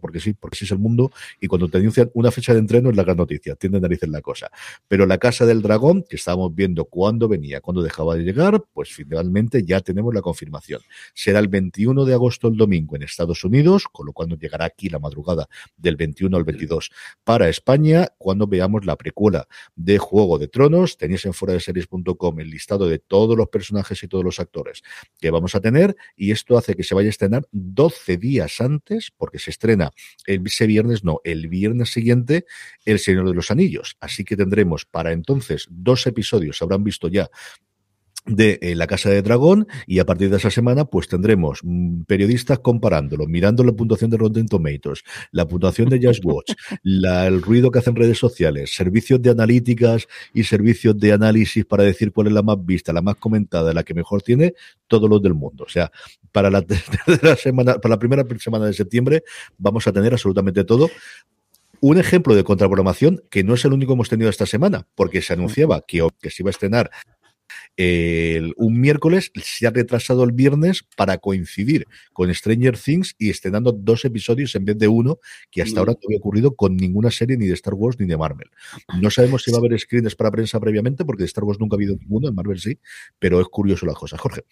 porque sí, porque sí es el mundo, y cuando te anuncian una fecha de entreno es la gran noticia, tiende a narices la cosa. Pero la Casa del Dragón, que estábamos viendo cuándo venía, cuándo dejaba de llegar, pues finalmente ya tenemos la confirmación. Será el 21 de agosto el domingo en Estados Unidos, con lo cual nos llegará aquí la madrugada del 21 al 22 para España, cuando veamos la precuela de Juego de Tronos. Tenéis en fuera de series.com el listado de todos los personajes y todos los actores que vamos a tener, y esto hace que se vaya a estrenar 12 días antes, porque se estrena ese viernes, no, el viernes siguiente, El Señor de los Anillos. Así que tendremos para entonces dos episodios, habrán visto ya de eh, La Casa de Dragón y a partir de esa semana pues tendremos mm, periodistas comparándolo, mirando la puntuación de Rotten Tomatoes, la puntuación de Just Watch, *laughs* la, el ruido que hacen redes sociales, servicios de analíticas y servicios de análisis para decir cuál es la más vista, la más comentada, la que mejor tiene, todos los del mundo. O sea, para la, *laughs* la semana, para la primera semana de septiembre vamos a tener absolutamente todo un ejemplo de contraprogramación que no es el único que hemos tenido esta semana, porque se anunciaba que, que se iba a estrenar el, un miércoles se ha retrasado el viernes para coincidir con Stranger Things y estrenando dos episodios en vez de uno, que hasta ahora no había ocurrido con ninguna serie ni de Star Wars ni de Marvel. No sabemos si va a haber screens para prensa previamente, porque de Star Wars nunca ha habido ninguno, en Marvel sí, pero es curioso la cosa. Jorge.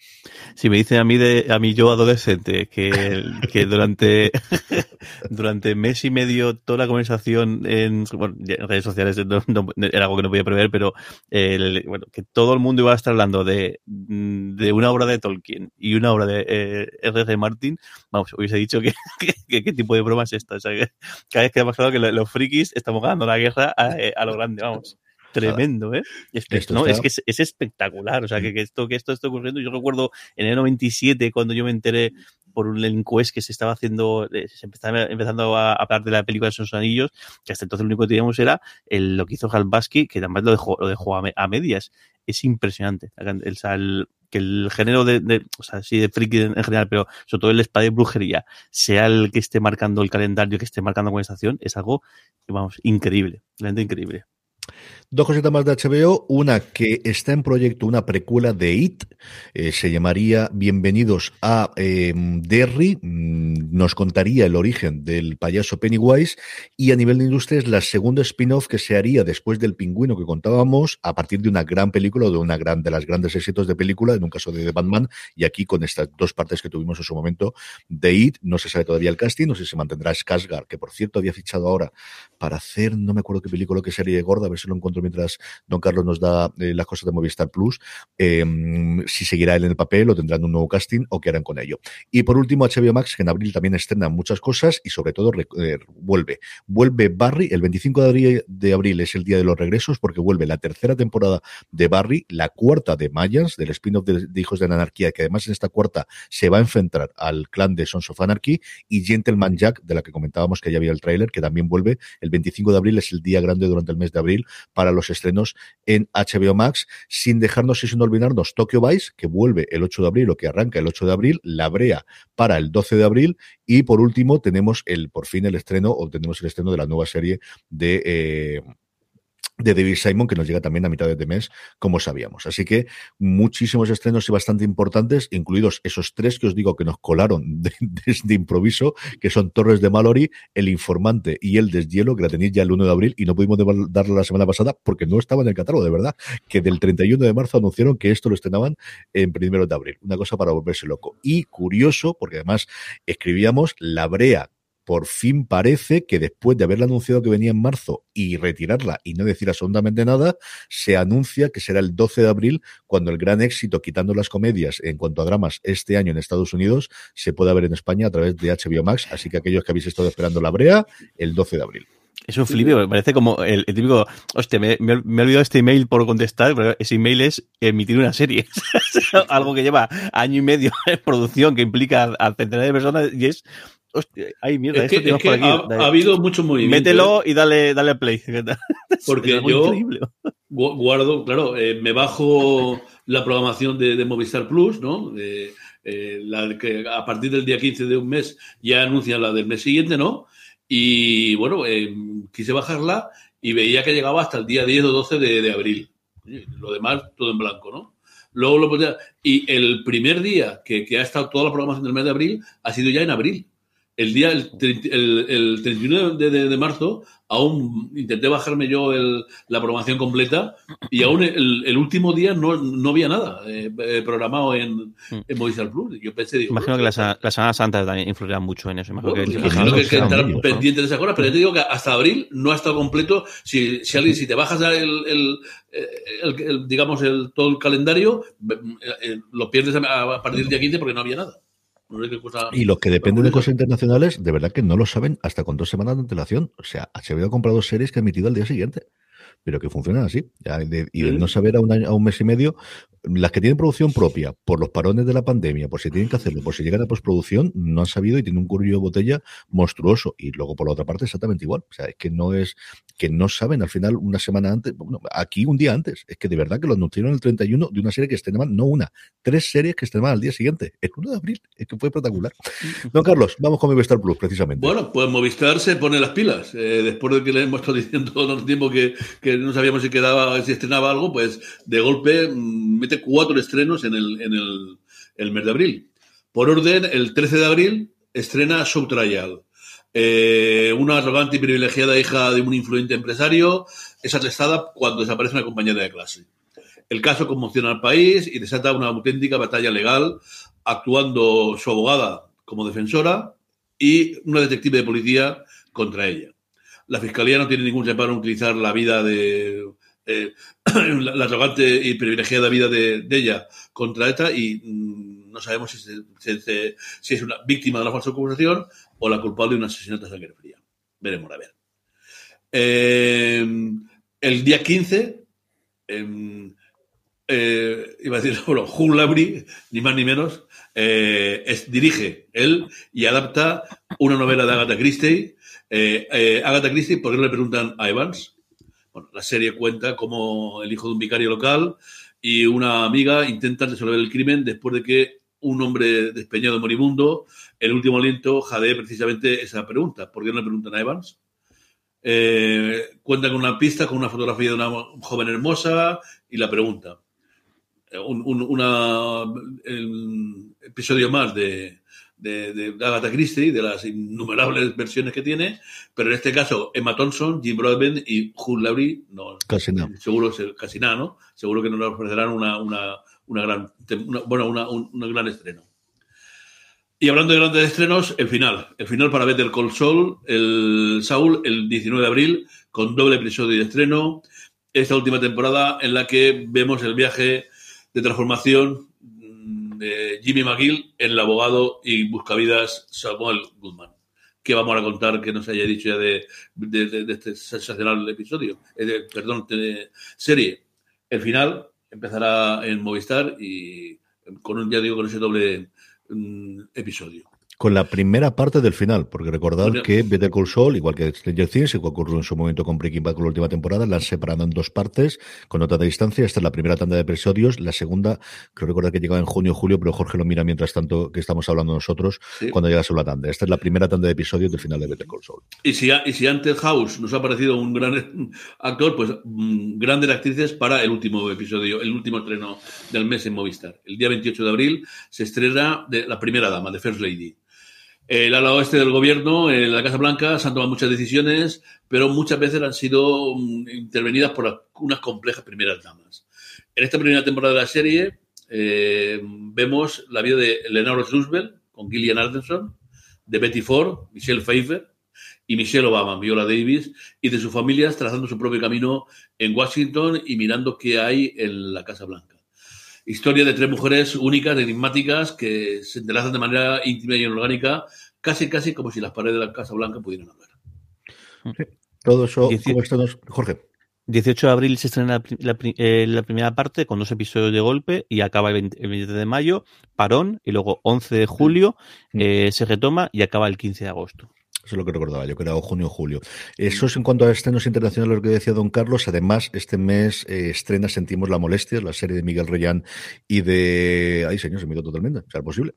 Si me dice a mí, de, a mí yo adolescente, que, que durante, *laughs* durante mes y medio toda la conversación en, bueno, en redes sociales no, no, era algo que no podía prever, pero el, bueno, que todo el mundo iba a estar hablando de, de una obra de Tolkien y una obra de eh. Martin, vamos, hubiese dicho *laughs* que, qué tipo de broma es esta. O sea, que cada vez queda más claro que los frikis estamos ganando la guerra a, eh, a lo grande, vamos tremendo, ¿eh? No, es que es, es, espectacular, o sea, que, que, esto que esto está ocurriendo. Yo recuerdo en el 97 cuando yo me enteré por un encuest que se estaba haciendo, eh, se empezaba empezando a hablar de la película de sus anillos, que hasta entonces lo único que teníamos era el, lo que hizo Hal Basky, que además lo dejó, lo dejó a, medias. Es impresionante. El, que el género de, de, o sea, sí, de friki en, general, pero sobre todo el espada de brujería, sea el que esté marcando el calendario, que esté marcando la conversación, es algo, vamos, increíble, realmente increíble. Dos cositas más de HBO. Una que está en proyecto, una precuela de It. Eh, se llamaría Bienvenidos a eh, Derry. Mm, nos contaría el origen del payaso Pennywise y a nivel de industria es la segunda spin-off que se haría después del pingüino que contábamos a partir de una gran película o de una gran de las grandes éxitos de película, en un caso de Batman y aquí con estas dos partes que tuvimos en su momento de It, no se sabe todavía el casting, no sé si se mantendrá Skarsgård, que por cierto había fichado ahora para hacer, no me acuerdo qué película, qué serie gorda, a ver si lo encuentro mientras Don Carlos nos da eh, las cosas de Movistar Plus, eh, si seguirá él en el papel o tendrán un nuevo casting o qué harán con ello. Y por último, HBO Max, que en abril también estrena muchas cosas y sobre todo eh, vuelve. Vuelve Barry, el 25 de abril, de es el día de los regresos porque vuelve la tercera temporada de Barry, la cuarta de Mayans, del spin-off de, Hijos de la Anarquía, que además en esta cuarta se va a enfrentar al clan de Sons of Anarchy y Gentleman Jack, de la que comentábamos que ya había el tráiler, que también vuelve el 25 de abril, es el día grande durante el mes de abril para los estrenos en HBO Max, sin dejarnos y sin olvidarnos Tokyo Vice, que vuelve el 8 de abril o que arranca el 8 de abril, La Brea para el 12 de abril y por último tenemos el por fin el estreno o tenemos el estreno de la nueva serie de eh, de David Simon, que nos llega también a mitad de mes, como sabíamos. Así que muchísimos estrenos y bastante importantes, incluidos esos tres que os digo que nos colaron *laughs* desde improviso, que son Torres de Mallory, El Informante y El Deshielo, que la tenéis ya el 1 de abril y no pudimos darle la semana pasada porque no estaba en el catálogo, de verdad, que del 31 de marzo anunciaron que esto lo estrenaban en primero de abril. Una cosa para volverse loco. Y curioso, porque además escribíamos La Brea por fin parece que después de haberle anunciado que venía en marzo y retirarla y no decir absolutamente nada, se anuncia que será el 12 de abril cuando el gran éxito, quitando las comedias en cuanto a dramas este año en Estados Unidos, se pueda ver en España a través de HBO Max. Así que aquellos que habéis estado esperando la brea, el 12 de abril. Es un flip, me parece como el, típico, hostia, me, me, he olvidado este email por contestar, pero ese email es emitir una serie. *laughs* Algo que lleva año y medio *laughs* en producción, que implica a centenares de personas y es Hostia, ay, mierda, es que. Ha, habido mucho movimiento. Mételo ¿eh? y dale, dale play. *laughs* Porque yo guardo, claro, eh, me bajo la programación de, Movistar Plus, ¿no? Eh, la que a partir del día 15 de un mes ya anuncia la del mes siguiente, ¿no? Y bueno, quise bajarla y veía que llegaba hasta el día 10 o 12 de, abril. Lo demás, todo en blanco, ¿no? Luego lo Y el primer día que, que ha estado toda la programación del mes de abril ha sido ya en abril el día, el, el, 31 de, de, marzo, aún intenté bajarme yo el, la programación completa y aún el, último día no, no había nada eh, eh, programado en, mm. en Movistar Plus. Yo pensé, digo, Imagino que las la Semana Santa también influirán mucho en eso. Imagino que, imagino que, que estar pendiente de esas cosas, pero yo te digo que hasta abril no ha estado completo. Si, si alguien, si te bajas el, el, digamos, el, todo el calendario, eh, lo pierdes a partir del día 15 porque no había nada. Y los que dependen de cosas internacionales, de verdad que no lo saben hasta con dos semanas de antelación. O sea, HBO ha comprado series que ha emitido al día siguiente pero que funcionan así. y de no saber a un, a un mes y medio, las que tienen producción propia, por los parones de la pandemia, por si tienen que hacerlo, por si llegan a postproducción, no han sabido y tienen un curillo de botella monstruoso. Y luego, por la otra parte, exactamente igual. O sea, es que no es que no saben al final una semana antes, bueno, aquí un día antes. Es que de verdad que lo anunciaron el 31 de una serie que estrenaban, no una, tres series que estrenaban al día siguiente, el 1 de abril. Es que fue espectacular. Don Carlos, vamos con Movistar Plus, precisamente. Bueno, pues Movistar se pone las pilas. Eh, después de que le hemos estado diciendo *laughs* todo el tiempo que, que no sabíamos si quedaba, si estrenaba algo, pues de golpe mm, mete cuatro estrenos en el, en el, mes de abril. Por orden, el 13 de abril estrena Show Trial. Eh, una arrogante y privilegiada hija de un influyente empresario es arrestada cuando desaparece una compañera de clase. El caso conmociona al país y desata una auténtica batalla legal, actuando su abogada como defensora y una detective de policía contra ella. La fiscalía no tiene ningún reparo en utilizar la vida de eh, *clears throat* la, arrogante y privilegiada vida de, ella contra esta y mm, no sabemos si, si, es una víctima de una falsa acusación o la culpable de un asesinato de sangre fría. Veremos a ver. Eh, el día 15, em, eh, iba a decir, *laughs* bueno, Hugh ni más ni menos, dirige él y adapta una novela de Agatha Christie. Agatha Christie, ¿por qué no le preguntan a Evans? Bueno, la serie cuenta cómo el hijo de un vicario local y una amiga intentan resolver el crimen después de que un hombre despeñado moribundo, el último aliento, jadee precisamente esa pregunta. ¿Por qué no le preguntan a Evans? Eh, cuenta con una pista, con una fotografía de una joven hermosa y la pregunta. Un, episodio más de, de, de Agatha Christie, de las innumerables versiones que tiene, pero en este caso Emma Thompson, Jim Broadbent y Hugh Laurie, no, Casi nada. seguro casi nada, ¿no? Seguro que nos ofrecerán una, una, una gran, una- bueno, una- un, un gran estreno. Y hablando de grandes estrenos, el final. El final para Better Call Saul, el Saul, el 19 de abril, con doble episodio de estreno. Esta última temporada en la que vemos el viaje de transformación de Jimmy McGill el abogado y buscavidas Samuel Goodman. ¿Qué vamos a contar que nos haya dicho ya de, este sensacional episodio? Eh, perdón, serie. El final empezará en Movistar y con un, ya digo, con ese doble mm, episodio. Con la primera parte del final, porque recordad Bueno. que Better Call Saul, igual que Stranger Things, igual que ocurrió en su momento con Breaking Bad con la última temporada, la han separado en dos partes, con nota de distancia. Esta es la primera tanda de episodios. La segunda, creo recordar que llegaba en junio o julio, pero Jorge lo mira mientras tanto que estamos hablando nosotros, Sí. cuando llega la tanda. Esta es la primera tanda de episodios del final de Better Call Saul. Y si, y si antes House nos ha parecido un gran *laughs* actor, pues mm, grandes actrices para el último episodio, el último estreno del mes en Movistar. El día 28 de abril se estrena de La Primera Dama, de First Lady. El ala oeste del gobierno, en la Casa Blanca, se han tomado muchas decisiones, pero muchas veces han sido mm, intervenidas por unas complejas primeras damas. En esta primera temporada de la serie eh, vemos la vida de Eleanor Roosevelt con Gillian Anderson, de Betty Ford, Michelle Pfeiffer, y Michelle Obama, Viola Davis, y de sus familias trazando su propio camino en Washington y mirando qué hay en la Casa Blanca. Historia de tres mujeres únicas, enigmáticas, que se entrelazan de manera íntima y orgánica, casi casi como si las paredes de la Casa Blanca pudieran hablar. Todo eso, Dieci- ¿cómo estamos? Jorge. 18 de abril se estrena la, la eh, la primera parte con dos episodios de golpe y acaba el 20, el 20 de mayo, parón, y luego 11 de julio Mm. eh, se retoma y acaba el 15 de agosto. Eso es lo que recordaba yo, que era o junio o julio. Eso es en cuanto a estrenos internacionales, lo que decía don Carlos. Además, este mes eh, estrena Sentimos la Molestia, la serie de Miguel Reyán y de... Ay, señor, se me dio totalmente. ¿Será posible?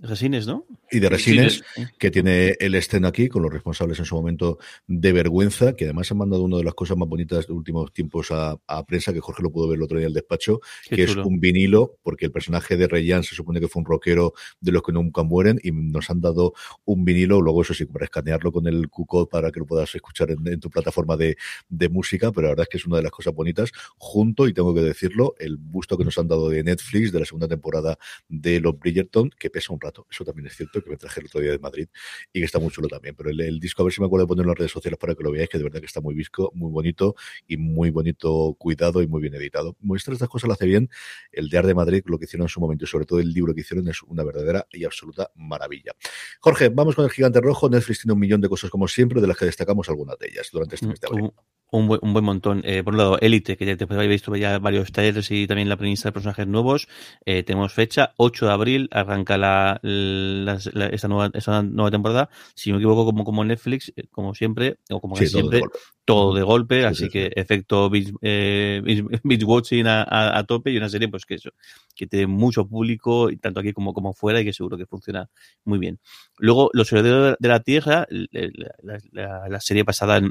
Resines, ¿no? Y de Resines, Resines. que tiene el estreno aquí, con los responsables en su momento de vergüenza, que además han mandado una de las cosas más bonitas de últimos tiempos a, a prensa, que Jorge lo pudo ver el otro día en el despacho, Qué que chulo. es un vinilo, porque el personaje de Reyán se supone que fue un rockero de los que nunca mueren, y nos han dado un vinilo, luego eso sí, para escanearlo con el Q-Code para que lo puedas escuchar en, en tu plataforma de, de música, pero la verdad es que es una de las cosas bonitas, junto, y tengo que decirlo, el busto que nos han dado de Netflix de la segunda temporada de Los Bridgerton, que pesa un rato, eso también es cierto, que me traje el otro día de Madrid y que está muy chulo también, pero el, el disco, a ver si me acuerdo de ponerlo en las redes sociales para que lo veáis, que de verdad que está muy visco, muy bonito y muy bonito cuidado y muy bien editado. Muestra estas cosas lo hace bien, el de Art de Madrid, lo que hicieron en su momento y sobre todo el libro que hicieron es una verdadera y absoluta maravilla. Jorge, vamos con el gigante rojo. Netflix tiene un millón de cosas como siempre, de las que destacamos algunas de ellas durante este mes de abril. Un, buen, un buen montón. Eh, por un lado, Elite, que ya te habéis visto ya varios trailers y también la premisa de personajes nuevos. Eh, tenemos fecha, 8 de abril, arranca la, la- la- esta, nueva, esta nueva temporada. Si no me equivoco, como, como Netflix, eh, como siempre, o como Sí, casi todo de siempre, todo de golpe, Sí, así sí, que efecto binge, eh, *laughs* watching a, a- a tope y una serie pues que eso, que tiene mucho público, tanto aquí como, como fuera, y que seguro que funciona muy bien. Luego, Los Herederos de la Tierra, la, la- serie basada en,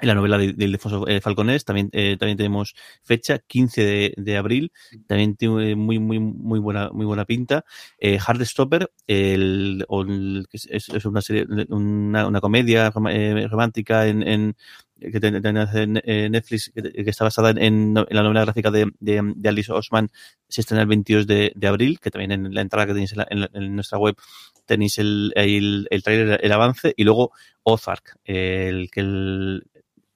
en la novela de, de Ildefonso eh, Falconés, también, eh, también tenemos fecha, 15 de, de abril, también tiene muy, muy, muy buena, muy buena pinta. Eh, Heartstopper, el, el- es, una serie, una, una comedia rom- eh, romántica en, en que en Netflix, que, está basada en, en la novela gráfica de, de, Alice Osman, se estrena el 22 de, de abril, que también en la entrada que tenéis en, la- en en nuestra web tenéis el, el, el trailer, el avance, y luego Ozark, el que el,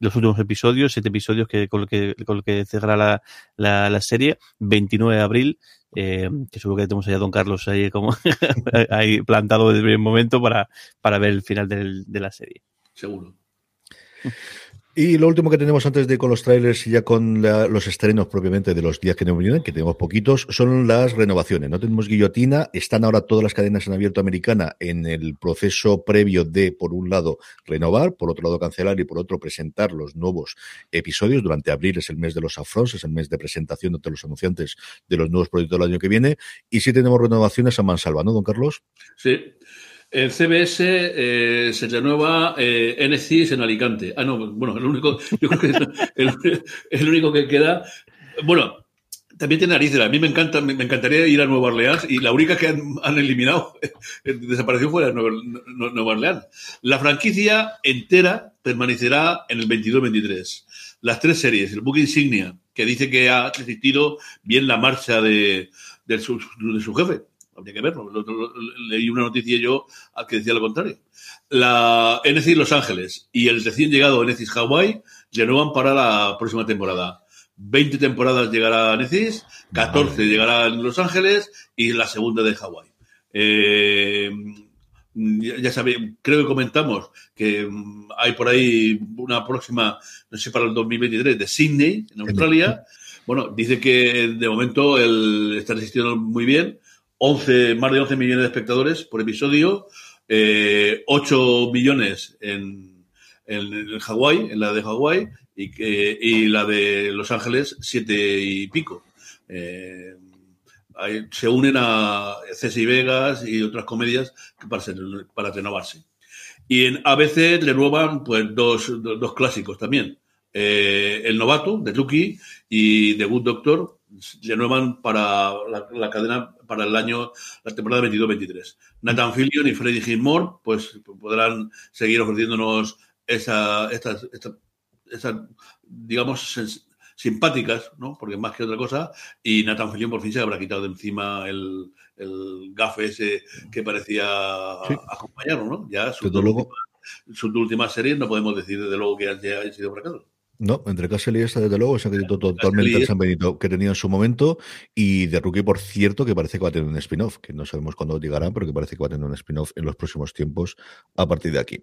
los últimos episodios, siete episodios que con lo que, con lo que cerrará la, la, serie, 29 de abril, eh, que seguro que tenemos ahí a Don Carlos ahí como *laughs* ahí plantado desde el primer momento para, para ver el final del- de la serie. Seguro. Y lo último que tenemos antes de con los trailers y ya con la- los estrenos propiamente de los días que nos vienen, que tenemos poquitos, son las renovaciones. No tenemos guillotina, están ahora todas las cadenas en abierto americana en el proceso previo de, por un lado, renovar, por otro lado, cancelar y por otro, presentar los nuevos episodios. Durante abril es el mes de los afrons, es el mes de presentación de los anunciantes de los nuevos proyectos del año que viene. Y sí tenemos renovaciones a mansalva, ¿no, don Carlos? Sí. El CBS eh, se renueva eh, NCIS en Alicante. Ah, no, bueno, el único, *laughs* yo creo que el, único que queda. Bueno, También tiene narices. A mí me encanta, me encantaría ir a Nueva Orleans y la única que han, eliminado, *laughs* desapareció fuera Nueva, Nueva Orleans. La franquicia entera permanecerá en el 22-23. Las tres series, el buque insignia, que dice que ha resistido bien la marcha de, de su, de su jefe. Habría que verlo. Lo- lo- lo- leí una noticia yo a que decía lo contrario. La Enesis Los Ángeles y el recién llegado Enesis Hawaii renuevan para la próxima temporada. 20 temporadas llegará a Necis, 14 llegará en Los Ángeles y la segunda de Hawái. Eh, ya, ya sabéis, creo que comentamos que mm, hay por ahí una próxima, no sé, para el 2023 de Sydney, en Australia. Bueno, dice que de momento el, está resistiendo muy bien. 11, más de 11 millones de espectadores por episodio, eh, 8 millones en, en, Hawái, en la de Hawái, y, que, y la de Los Ángeles, siete y pico. Eh, se unen a Cesi Vegas y otras comedias para, para renovarse. Y en ABC renuevan pues, dos, dos, dos clásicos también. Eh, el Novato, de Rookie, y The Good Doctor, renuevan para la, la cadena para el año, la temporada 22-23. Nathan Fillion y Freddie Gilmore pues podrán seguir ofreciéndonos esa, estas, esta- digamos, simpáticas, ¿no? Porque más que otra cosa, y Nathan Fillion por fin se habrá quitado de encima el, el gafe ese que parecía Sí. acompañarlo, ¿no? Ya últimas, sus dos últimas series no podemos decir desde luego que hayan sido fracasos. No, entre Castle y esta, desde luego, se ha acreditado Castle totalmente el San Benito que tenía en su momento. Y de Rookie, por cierto, que parece que va a tener un spin-off, que no sabemos cuándo llegará, pero que parece que va a tener un spin-off en los próximos tiempos a partir de aquí.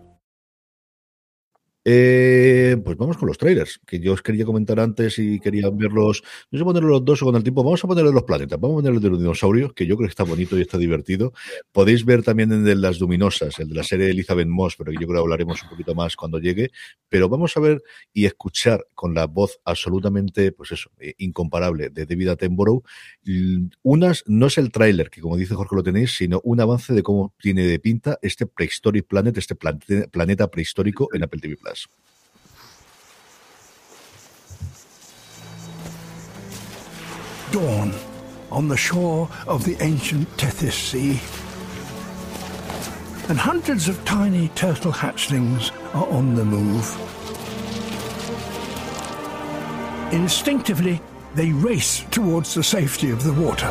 Eh, pues vamos con los trailers, que yo os quería comentar antes y quería verlos, no sé ponerlos los dos o con el tiempo, vamos a ponerle los planetas, vamos a ponerle el de los dinosaurios, que yo creo que está bonito y está divertido. Podéis ver también el de las luminosas, el de la serie Elizabeth Moss, pero yo creo que hablaremos un poquito más cuando llegue, pero vamos a ver y escuchar con la voz absolutamente, pues eso, eh, incomparable de David Attenborough, unas, no es el tráiler, que como dice Jorge lo tenéis, sino un avance de cómo tiene de pinta este Prehistoric Planet, este planeta prehistórico en Apple TV Plus. Dawn on the shore of the ancient Tethys Sea. And hundreds of tiny turtle hatchlings are on the move. Instinctively, they race towards the safety of the water.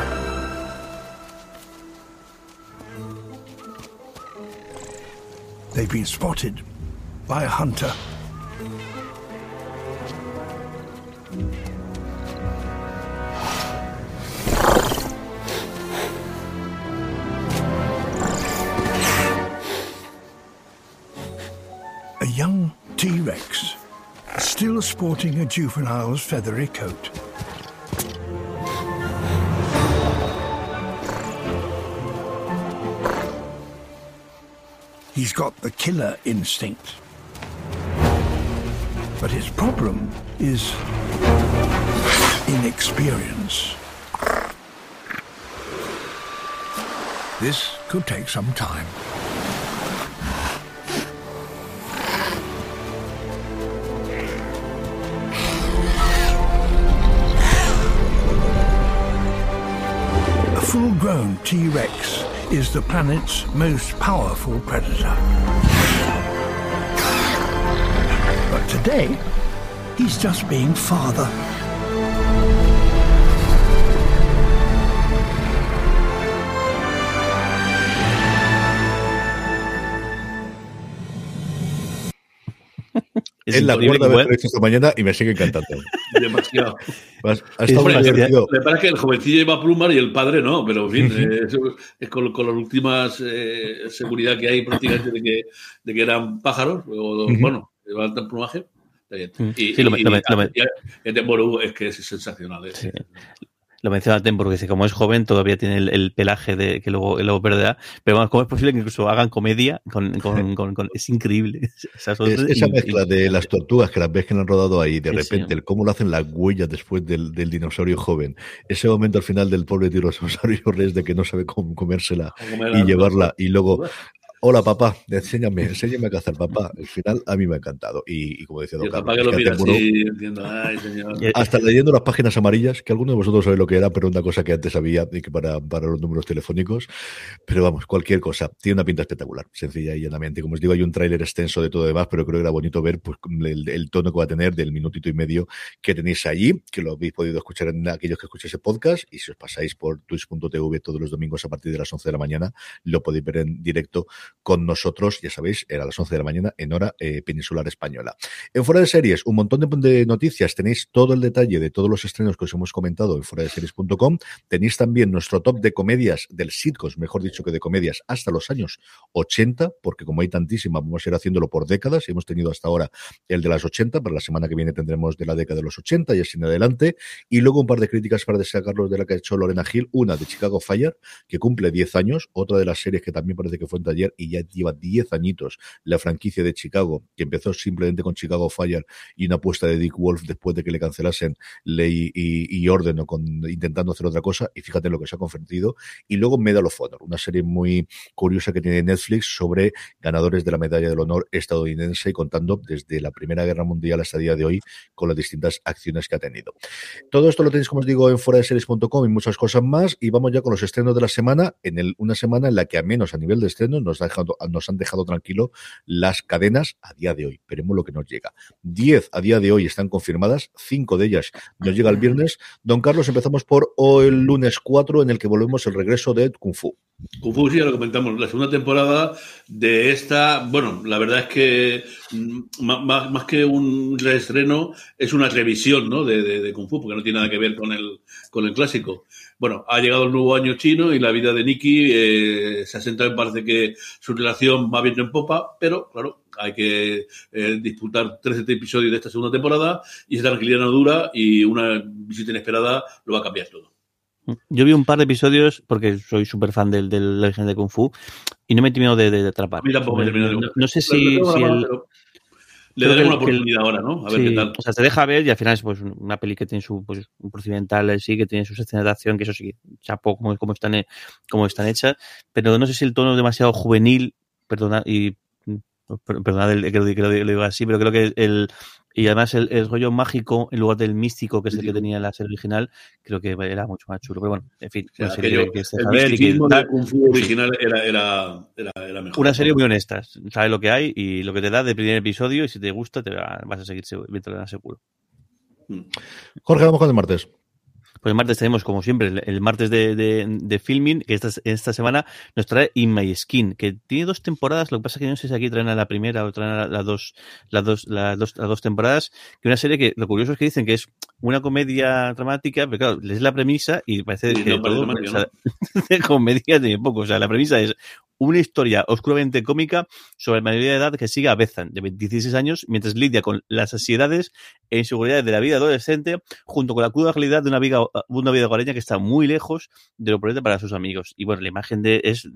They've been spotted by a hunter. A young T Rex, still sporting a juvenile's feathery coat. He's got the killer instinct. But his problem is inexperience. This could take some time. A full grown T Rex is the planet's most powerful predator. today, he's just being father. *laughs* Es, es la cuarta vez que he esta mañana y me sigue encantando. *laughs* Demasiado. Me parece que el jovencillo lleva plumas y el padre no, pero en fin, es, es con, con, las últimas eh, seguridad que hay prácticamente de que, de que eran pájaros. O, uh -huh. Bueno, levantan plumaje. Mm. Y, Sí, lo- y- lo- y- y- es que es sensacional. eh. Sí. Lo menciona porque dice, como es joven, todavía tiene el, el pelaje de que luego, que luego perderá. Pero bueno, ¿cómo es posible que incluso hagan comedia? Con, con, *laughs* con, con- es increíble. *laughs* Es esa mezcla de las tortugas que las ves que han rodado ahí, de repente, sí. el cómo lo hacen las huellas después del, del dinosaurio joven, ese momento al final del pobre dinosaurio *laughs* res de que no sabe cómo comérsela y llevarla, y luego, hola papá, enséñame, enséñame a cazar papá. El final a mí me ha encantado. Y, y como decía Don Carlos, papá que lo mira así, diciendo, ay, señor. Eh, hasta leyendo las páginas amarillas, que alguno de vosotros sabe lo que era, pero una cosa que antes había y que para, para los números telefónicos. Pero vamos, cualquier cosa. Tiene una pinta espectacular, sencilla y llanamente. Como os digo, hay un tráiler extenso de todo demás, pero creo que era bonito ver pues, el, el tono que va a tener del minutito y medio que tenéis allí, que lo habéis podido escuchar en aquellos que escucháis el podcast. Y si os pasáis por twitch.tv todos los domingos a partir de las 11 de la mañana, lo podéis ver en directo con nosotros, ya sabéis, a las 11 de la mañana en hora eh, peninsular española. En Fuera de Series, un montón de, noticias. Tenéis todo el detalle de todos los estrenos que os hemos comentado en fuera de series.com. Tenéis también nuestro top de comedias del sitcoms, mejor dicho que de comedias, hasta los años 80, porque como hay tantísimas, vamos a ir haciéndolo por décadas y hemos tenido hasta ahora el de las 80, para la semana que viene tendremos de la década de los 80 y así en adelante. Y luego un par de críticas para destacarlos de la que ha hecho Lorena Hill, una de Chicago Fire, que cumple 10 años, otra de las series que también parece que fue en taller y ya lleva 10 añitos la franquicia de Chicago, que empezó simplemente con Chicago Fire y una apuesta de Dick Wolf después de que le cancelasen ley y, orden o con, intentando hacer otra cosa, y fíjate lo que se ha convertido. Y luego Medal of Honor, una serie muy curiosa que tiene Netflix sobre ganadores de la medalla del honor estadounidense y contando desde la Primera Guerra Mundial hasta el día de hoy con las distintas acciones que ha tenido. Todo esto lo tenéis, como os digo, en fuera de series.com y muchas cosas más. Y vamos ya con los estrenos de la semana, en el, una semana en la que, a menos a nivel de estrenos, nos, ha dejado, nos han dejado tranquilo las cadenas a día de hoy. Veremos lo que nos llega. 10 a día de hoy están confirmadas, 5 de ellas nos llega el viernes. Don Carlos, empezamos por o el lunes 4, en el que volvemos el regreso de Kung Fu. Kung Fu, sí, ya lo comentamos, la segunda temporada de esta, bueno, la verdad es que mm, más, más que un reestreno, es una revisión ¿no? de, de, de Kung Fu, porque no tiene nada que ver con el, con el clásico. Bueno, ha llegado el nuevo año chino y la vida de Nikki eh, se ha sentado, parece que su relación va viento en popa, pero claro, hay que eh, disputar 13 episodios de esta segunda temporada y esa tranquilidad no dura y una visita inesperada lo va a cambiar todo. Yo vi un par de episodios porque soy súper fan del, del Legend de Kung Fu y no me he terminado de, de, de atrapar. A mí tampoco me no, no sé si, si el, Le daremos una el- oportunidad ahora, ¿no? A ver Sí, qué tal. O sea, te deja ver y al final es pues una peli que tiene su pues, un procedimental, sí, que tiene sus escenas de acción, que eso sí, chapo como, como están he- como están hechas, pero no sé si el tono es demasiado juvenil, perdona, y mm, per- perdonad el- que lo, que lo digo así, pero creo que el y además el, el rollo mágico en lugar del místico, que es el que tenía en la serie original, creo que era mucho más chulo. Pero bueno, en fin, O sea, una serie que, se el que del Kung Fu original era, era, era, era mejor. una serie muy honesta, sabes lo que hay y lo que te da de primer episodio y si te gusta te va- vas a seguir mientras seguro. Mm. Jorge, vamos con el martes. Pues el martes tenemos, como siempre, el, martes de, de, de filming, que esta, esta semana nos trae In My Skin, que tiene dos temporadas, lo que pasa es que no sé si aquí traen a la primera o traen a las dos, las dos, las dos, las dos temporadas, que una serie que lo curioso es que dicen que es una comedia dramática, pero claro, les la premisa y parece Sí, que no, parece todo, dramática, o sea, de *laughs* comedia tiene poco, o sea, la premisa es una historia oscuramente cómica sobre la mayoría de edad que sigue a Bethan, de 26 años, mientras lidia con las ansiedades e inseguridades de la vida adolescente, junto con la cruda realidad de una vida, una vida hogareña que está muy lejos de lo prudente para sus amigos. Y bueno, la imagen de es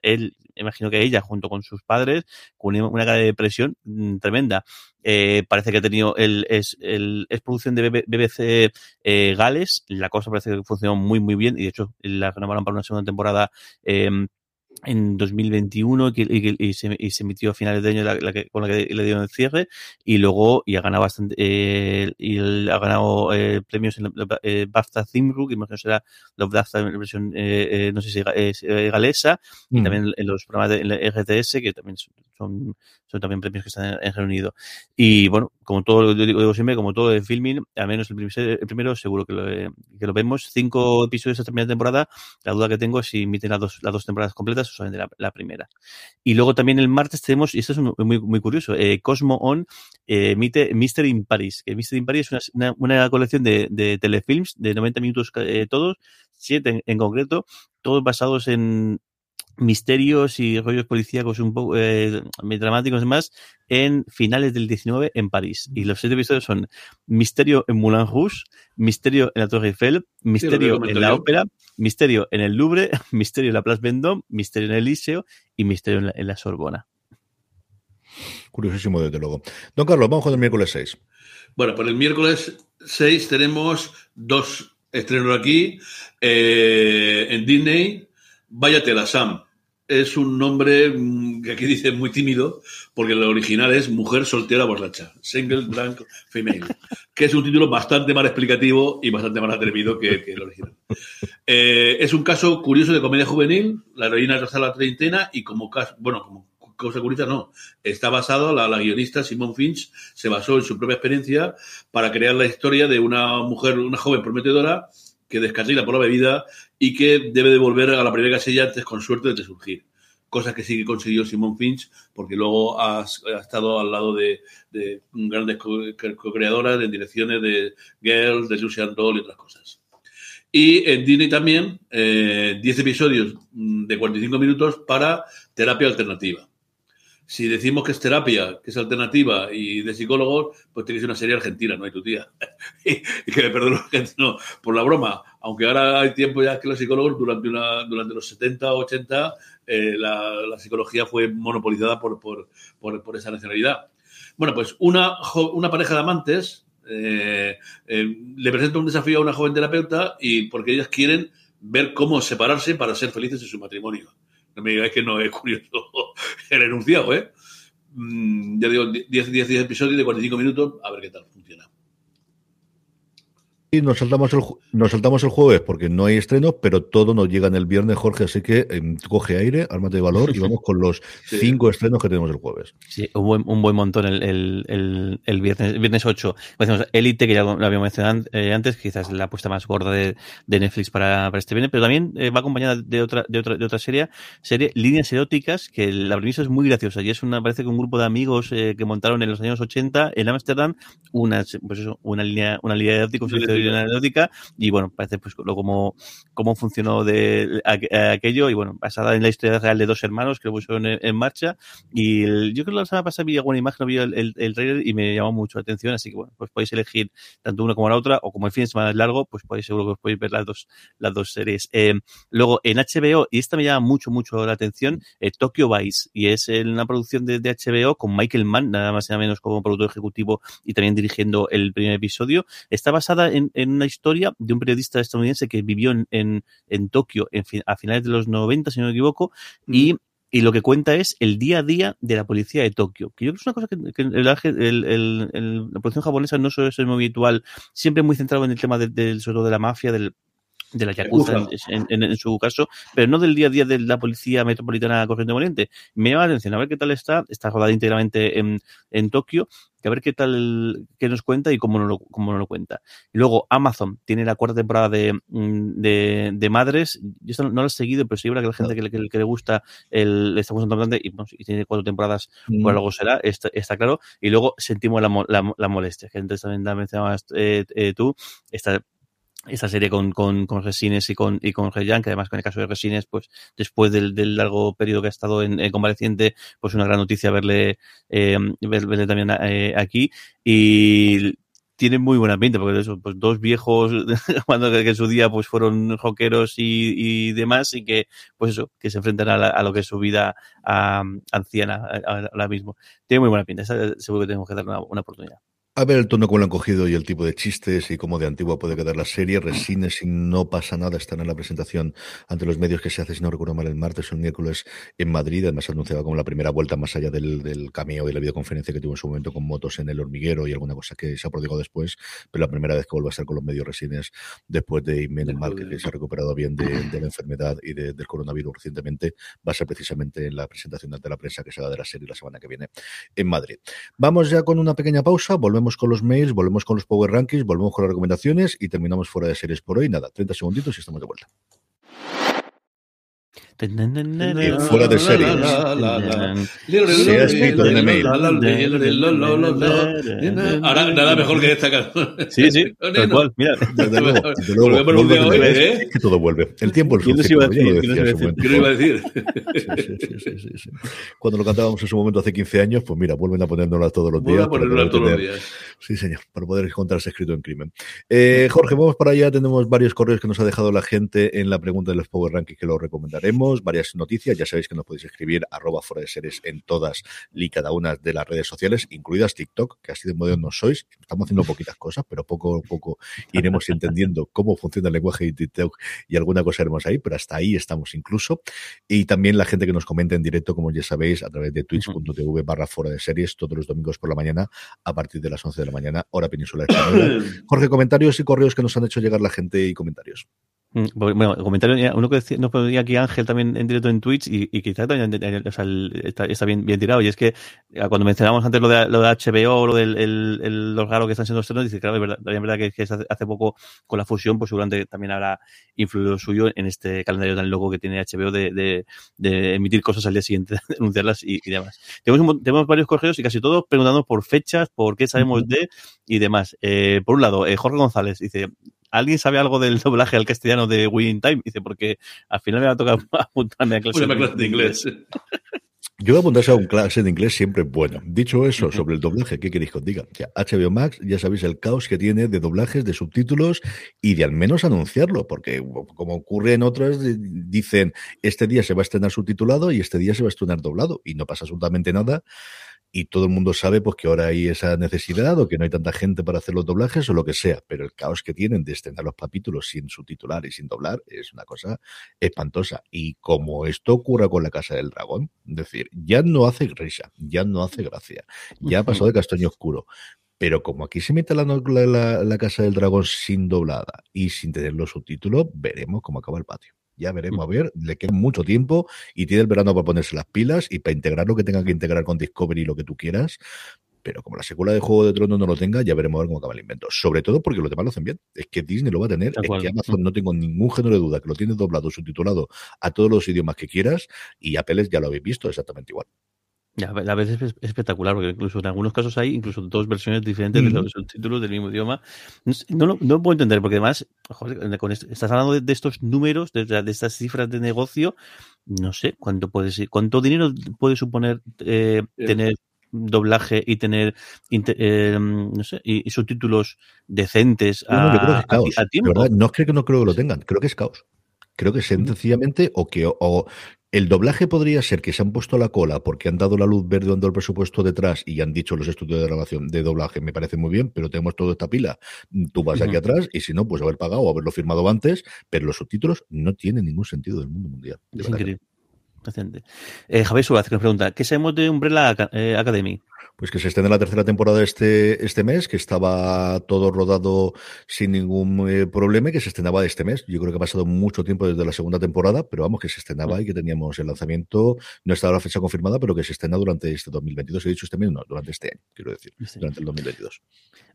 él, imagino que ella, junto con sus padres, con una, una cara de depresión mm, tremenda. Eh, parece que ha tenido el, es, el, es producción de BB BBC eh, Gales. La cosa parece que funcionó muy, muy bien. Y de hecho, la renovaron para una segunda temporada. eh, en 2021 y, que- y y se, y se emitió a finales de año la, la que, con la que le dieron el cierre y luego y ha ganado bastante eh, y él ha ganado eh, premios en la, la- eh, BAFTA Theme que imagino será la BAFTA en versión eh, eh, no sé si es eh, galesa y Mm. también en los programas de en la RTS que también son son, también premios que están en, en Reino Unido. Y bueno, como todo, yo digo, digo siempre, como todo de filming, al menos el, primer- el primero seguro que lo, que lo vemos. Cinco episodios de esta primera temporada. La duda que tengo es si emiten las dos, las dos temporadas completas solamente la, primera. Y luego también el martes tenemos, y esto es muy, muy curioso, eh, Cosmo On eh, emite Mystery in Paris. Que Mystery in Paris es una, una, colección de, telefilms de 90 minutos eh, todos, siete en concreto, todos basados en misterios y rollos policíacos un poco eh, dramáticos y demás en finales del 19 en París. Y los siete episodios son Misterio en Moulin Rouge, Misterio en la Torre Eiffel, Misterio en la yo. Ópera, Misterio en el Louvre, *laughs* Misterio en la Place Vendôme, Misterio en el Liceo y Misterio en la, en la Sorbona. Curiosísimo, desde luego. Don Carlos, vamos con el miércoles 6. Bueno, pues el miércoles 6 tenemos dos estrenos aquí. eh, en Disney, Váyate la Sam. Es un nombre mm, que aquí dice muy tímido, porque el original es Mujer soltera borracha, Single Blank Female, que es un título bastante más explicativo y bastante más atrevido que, que el original. Eh, es un caso curioso de comedia juvenil, la heroína rozar la treintena y como caso, bueno, como cosa curiosa no, está basado, la, la guionista Simone Finch se basó en su propia experiencia para crear la historia de una mujer, una joven prometedora que descarrila por la bebida y que debe de volver a la primera casilla antes con suerte de surgir. Cosa que sí que consiguió Simon Finch, porque luego ha, estado al lado de, de grandes co- co-creadoras en direcciones de Girls, de Lucian Doll y otras cosas. Y en Disney también, eh, 10 episodios mm, de 45 minutos para terapia alternativa. Si decimos que es terapia, que es alternativa y de psicólogos, pues tenéis una serie argentina, no hay tu tía. *laughs* y, que me *laughs* gente, no, por la broma. Aunque ahora hay tiempo ya que los psicólogos, durante, una, durante los 70 o 80, eh, la, psicología fue monopolizada por, por, por, esa nacionalidad. Bueno, pues una, una pareja de amantes eh, eh, le presenta un desafío a una joven terapeuta y porque ellas quieren ver cómo separarse para ser felices en su matrimonio. No me digáis que no es curioso *laughs* el enunciado, ¿eh? Mm, ya digo, 10, 10, 10 episodios de 45 minutos, a ver qué tal funciona. Y nos saltamos, el, nos saltamos el jueves porque no hay estreno, pero todo nos llega en el viernes, Jorge, así que em, coge aire, ármate de valor y vamos con los *laughs* Sí. cinco estrenos que tenemos el jueves. Sí, un buen, un buen montón el, el, el, el viernes, el viernes 8. Pues decimos Elite, que ya lo habíamos mencionado eh, antes, quizás la apuesta más gorda de, de Netflix para, para este viernes, pero también eh, va acompañada de otra, de otra, de otra serie, serie Líneas Eróticas, que la premisa es muy graciosa y es una, parece que un grupo de amigos eh, que montaron en los años 80 en Ámsterdam una, pues eso, una línea, una línea erótica, un servicio de erótica, y bueno, parece pues lo como, cómo funcionó de aqu- aquello, y bueno, basada en la historia real de dos hermanos que lo pusieron en, en marcha, y el- yo creo que la semana pasada vi alguna imagen, vi el, el, el trailer y me llamó mucho la atención, así que bueno, pues podéis elegir tanto una como la otra, o como el fin de semana es largo, pues podéis seguro que os podéis ver las dos, las dos series. Eh, luego en HBO, y esta me llama mucho, mucho la atención, eh, Tokyo Vice, y es una producción de, de HBO con Michael Mann, nada más y nada menos como productor ejecutivo y también dirigiendo el primer episodio. Está basada en, en una historia de un periodista estadounidense que vivió en, en, en Tokio en fin- a finales de los 90, si no me equivoco, y y lo que cuenta es el día a día de la policía de Tokio. Que yo creo que es una cosa que, que el, el- el- el- la producción japonesa no suele ser muy habitual, siempre muy centrado en el tema del, del- sobre todo de la mafia, del, de la Yakuza en, en- en su caso, pero no del día a día de la policía metropolitana corriente y moliente. Me llama la atención a ver qué tal está, está rodada íntegramente en, en Tokio, que a ver qué tal, qué nos cuenta y cómo no lo, cómo no lo cuenta. Y luego Amazon tiene la cuarta temporada de, mm, de, de Madres. Yo no la he seguido, pero sí que la gente que, le- que que le gusta el, le está gustando bastante y, tiene cuatro temporadas, Mm. por algo será, está, está claro. Y luego sentimos la, la, la molestia, que antes también la mencionabas eh, eh, tú, esta esta serie con, con, con Resines y con, y con Reyan, que además con el caso de Resines, pues después del, del largo periodo que ha estado en, en convaleciente, pues una gran noticia verle, eh, ver- verle también eh, aquí. Y tiene muy buena pinta, porque eso, pues dos viejos, *laughs* cuando que en su día pues fueron rockeros y, y demás, y que, pues eso, que se enfrentan a, la- a lo que es su vida anciana a- a- ahora mismo. Tiene muy buena pinta, seguro que tenemos que darle una, una oportunidad. A ver el tono como lo han cogido y el tipo de chistes y cómo de antigua puede quedar la serie. Resines, si no pasa nada, están en la presentación ante los medios que se hace, si no recuerdo mal, el martes o el miércoles en Madrid. Además, anunciaba como la primera vuelta más allá del, del cameo y la videoconferencia que tuvo en su momento con motos en el hormiguero y alguna cosa que se ha prodigado después. Pero la primera vez que vuelve a estar con los medios Resines después de menos mal que, que, se ha recuperado bien de, de la enfermedad y de, del coronavirus recientemente, va a ser precisamente en la presentación ante la prensa que se haga de la serie la semana que viene en Madrid. Vamos ya con una pequeña pausa, volvemos con los mails, volvemos con los Power Rankings, volvemos con las recomendaciones y terminamos fuera de series por hoy. Nada, 30 segunditos y estamos de vuelta. Fuera de series. Se ha escrito en el mail. Ahora, nada mejor que esta canción. Sí, sí, tal cual. Mira, desde luego, desde Vuelve hoy, de- ¿eh? es que todo vuelve. El tiempo es un ciclo, lo decir, yo no decía sé en su ¿Qué momento. no iba a decir? Sí, sí, sí, sí, sí. Cuando lo cantábamos en su momento hace 15 años, pues mira, vuelven a ponérnosla todos los a todos días. Sí, señor, para poder encontrarse escrito en crimen. Eh, Jorge, vamos para allá. Tenemos varios correos que nos ha dejado la gente en la pregunta de los Power Rankings que lo recomendaremos. Varias noticias. Ya sabéis que nos podéis escribir arroba fuera de series en todas y cada una de las redes sociales, incluidas TikTok, que así de modernos sois. Estamos haciendo poquitas cosas, pero poco a poco iremos *laughs* entendiendo cómo funciona el lenguaje de TikTok y alguna cosa haremos ahí, pero hasta ahí estamos incluso. Y también la gente que nos comenta en directo, como ya sabéis, a través de twitch.tv barra fuera de series todos los domingos por la mañana a partir de las 11 de la mañana, hora peninsular española. *clears throat* Jorge, comentarios y correos que nos han hecho llegar la gente y comentarios. Mm, Bueno, comentario, uno que decía, nos ponía aquí Ángel también en directo en Twitch y, y quizá también eh, o sea, el- está, está bien, bien tirado. Y es que eh, cuando mencionábamos antes lo de, lo de HBO, lo del el, el- los raros que están siendo estrenos, dice, claro, es verdad, es verdad que, que hace, poco con la fusión, pues seguramente también habrá influido suyo en este calendario tan loco que tiene HBO de, de, de emitir cosas al día siguiente, *laughs* anunciarlas y, y demás. Tenemos, un tenemos varios correos y casi todos preguntando por fechas, por qué sabemos de y demás. Eh, por un lado, eh, Jorge González dice, ¿Alguien sabe algo del *laughs* doblaje al castellano de Winning Time? Dice, porque al final me va a tocar apuntarme a clase, Una clase de inglés. Yo voy a apuntarse a un clase de inglés siempre es bueno. Dicho eso, sobre el doblaje, ¿qué queréis que os diga? O sea, HBO Max, ya sabéis el caos que tiene de doblajes, de subtítulos y de al menos anunciarlo, porque como ocurre en otras, dicen, este día se va a estrenar subtitulado y este día se va a estrenar doblado y no pasa absolutamente nada. Y todo el mundo sabe pues que ahora hay esa necesidad o que no hay tanta gente para hacer los doblajes o lo que sea, pero el caos que tienen de estrenar los capítulos sin subtitular y sin doblar es una cosa espantosa. Y como esto ocurra con la Casa del Dragón, es decir, ya no hace risa, ya no hace gracia, ya ha pasado de castaño oscuro. Pero como aquí se mete la, la Casa del Dragón sin doblada y sin tener los subtítulos, veremos cómo acaba el patio. Ya veremos, a ver, le queda mucho tiempo y tiene el verano para ponerse las pilas y para integrar lo que tenga que integrar con Discovery y lo que tú quieras. Pero como la secuela de Juego de Tronos no lo tenga, ya veremos a ver cómo acaba el invento. Sobre todo porque los demás lo hacen bien. Es que Disney lo va a tener, es que Amazon no tengo ningún género de duda que lo tiene doblado, subtitulado a todos los idiomas que quieras y Apple ya lo habéis visto exactamente igual. Ya, a veces es espectacular, porque incluso en algunos casos hay incluso dos versiones diferentes de los subtítulos del mismo idioma. No, no, puedo entender, porque además, joder, con esto- estás hablando de, de estos números, de, de estas cifras de negocio, no sé cuánto puede ser, cuánto dinero puede suponer eh, tener doblaje y tener eh, no sé, y, y subtítulos decentes a, No, creo que es a- caos. a de tiempo. verdad, no es que no creo que lo tengan, creo que es caos. Creo que es sencillamente o que o el doblaje podría ser que se han puesto la cola porque han dado la luz verde, han dado el presupuesto detrás y han dicho los estudios de grabación de doblaje, me parece muy bien, pero tenemos toda esta pila. Tú vas aquí atrás y si no, pues haber pagado o haberlo firmado antes, pero los subtítulos no tienen ningún sentido del mundo mundial. de Es increíble. Eh, Javier Suárez que nos pregunta, ¿qué sabemos de Umbrella eh, Academy? Pues que se estrena la tercera temporada este, este mes, que estaba todo rodado sin ningún eh, problema y que se estrenaba este mes. Yo creo que ha pasado mucho tiempo desde la segunda temporada, pero vamos, que se estrenaba y que teníamos el lanzamiento, no estaba la fecha confirmada, pero que se estrena durante este 2022. He dicho este mes, no, durante este año, quiero decir, durante el 2022.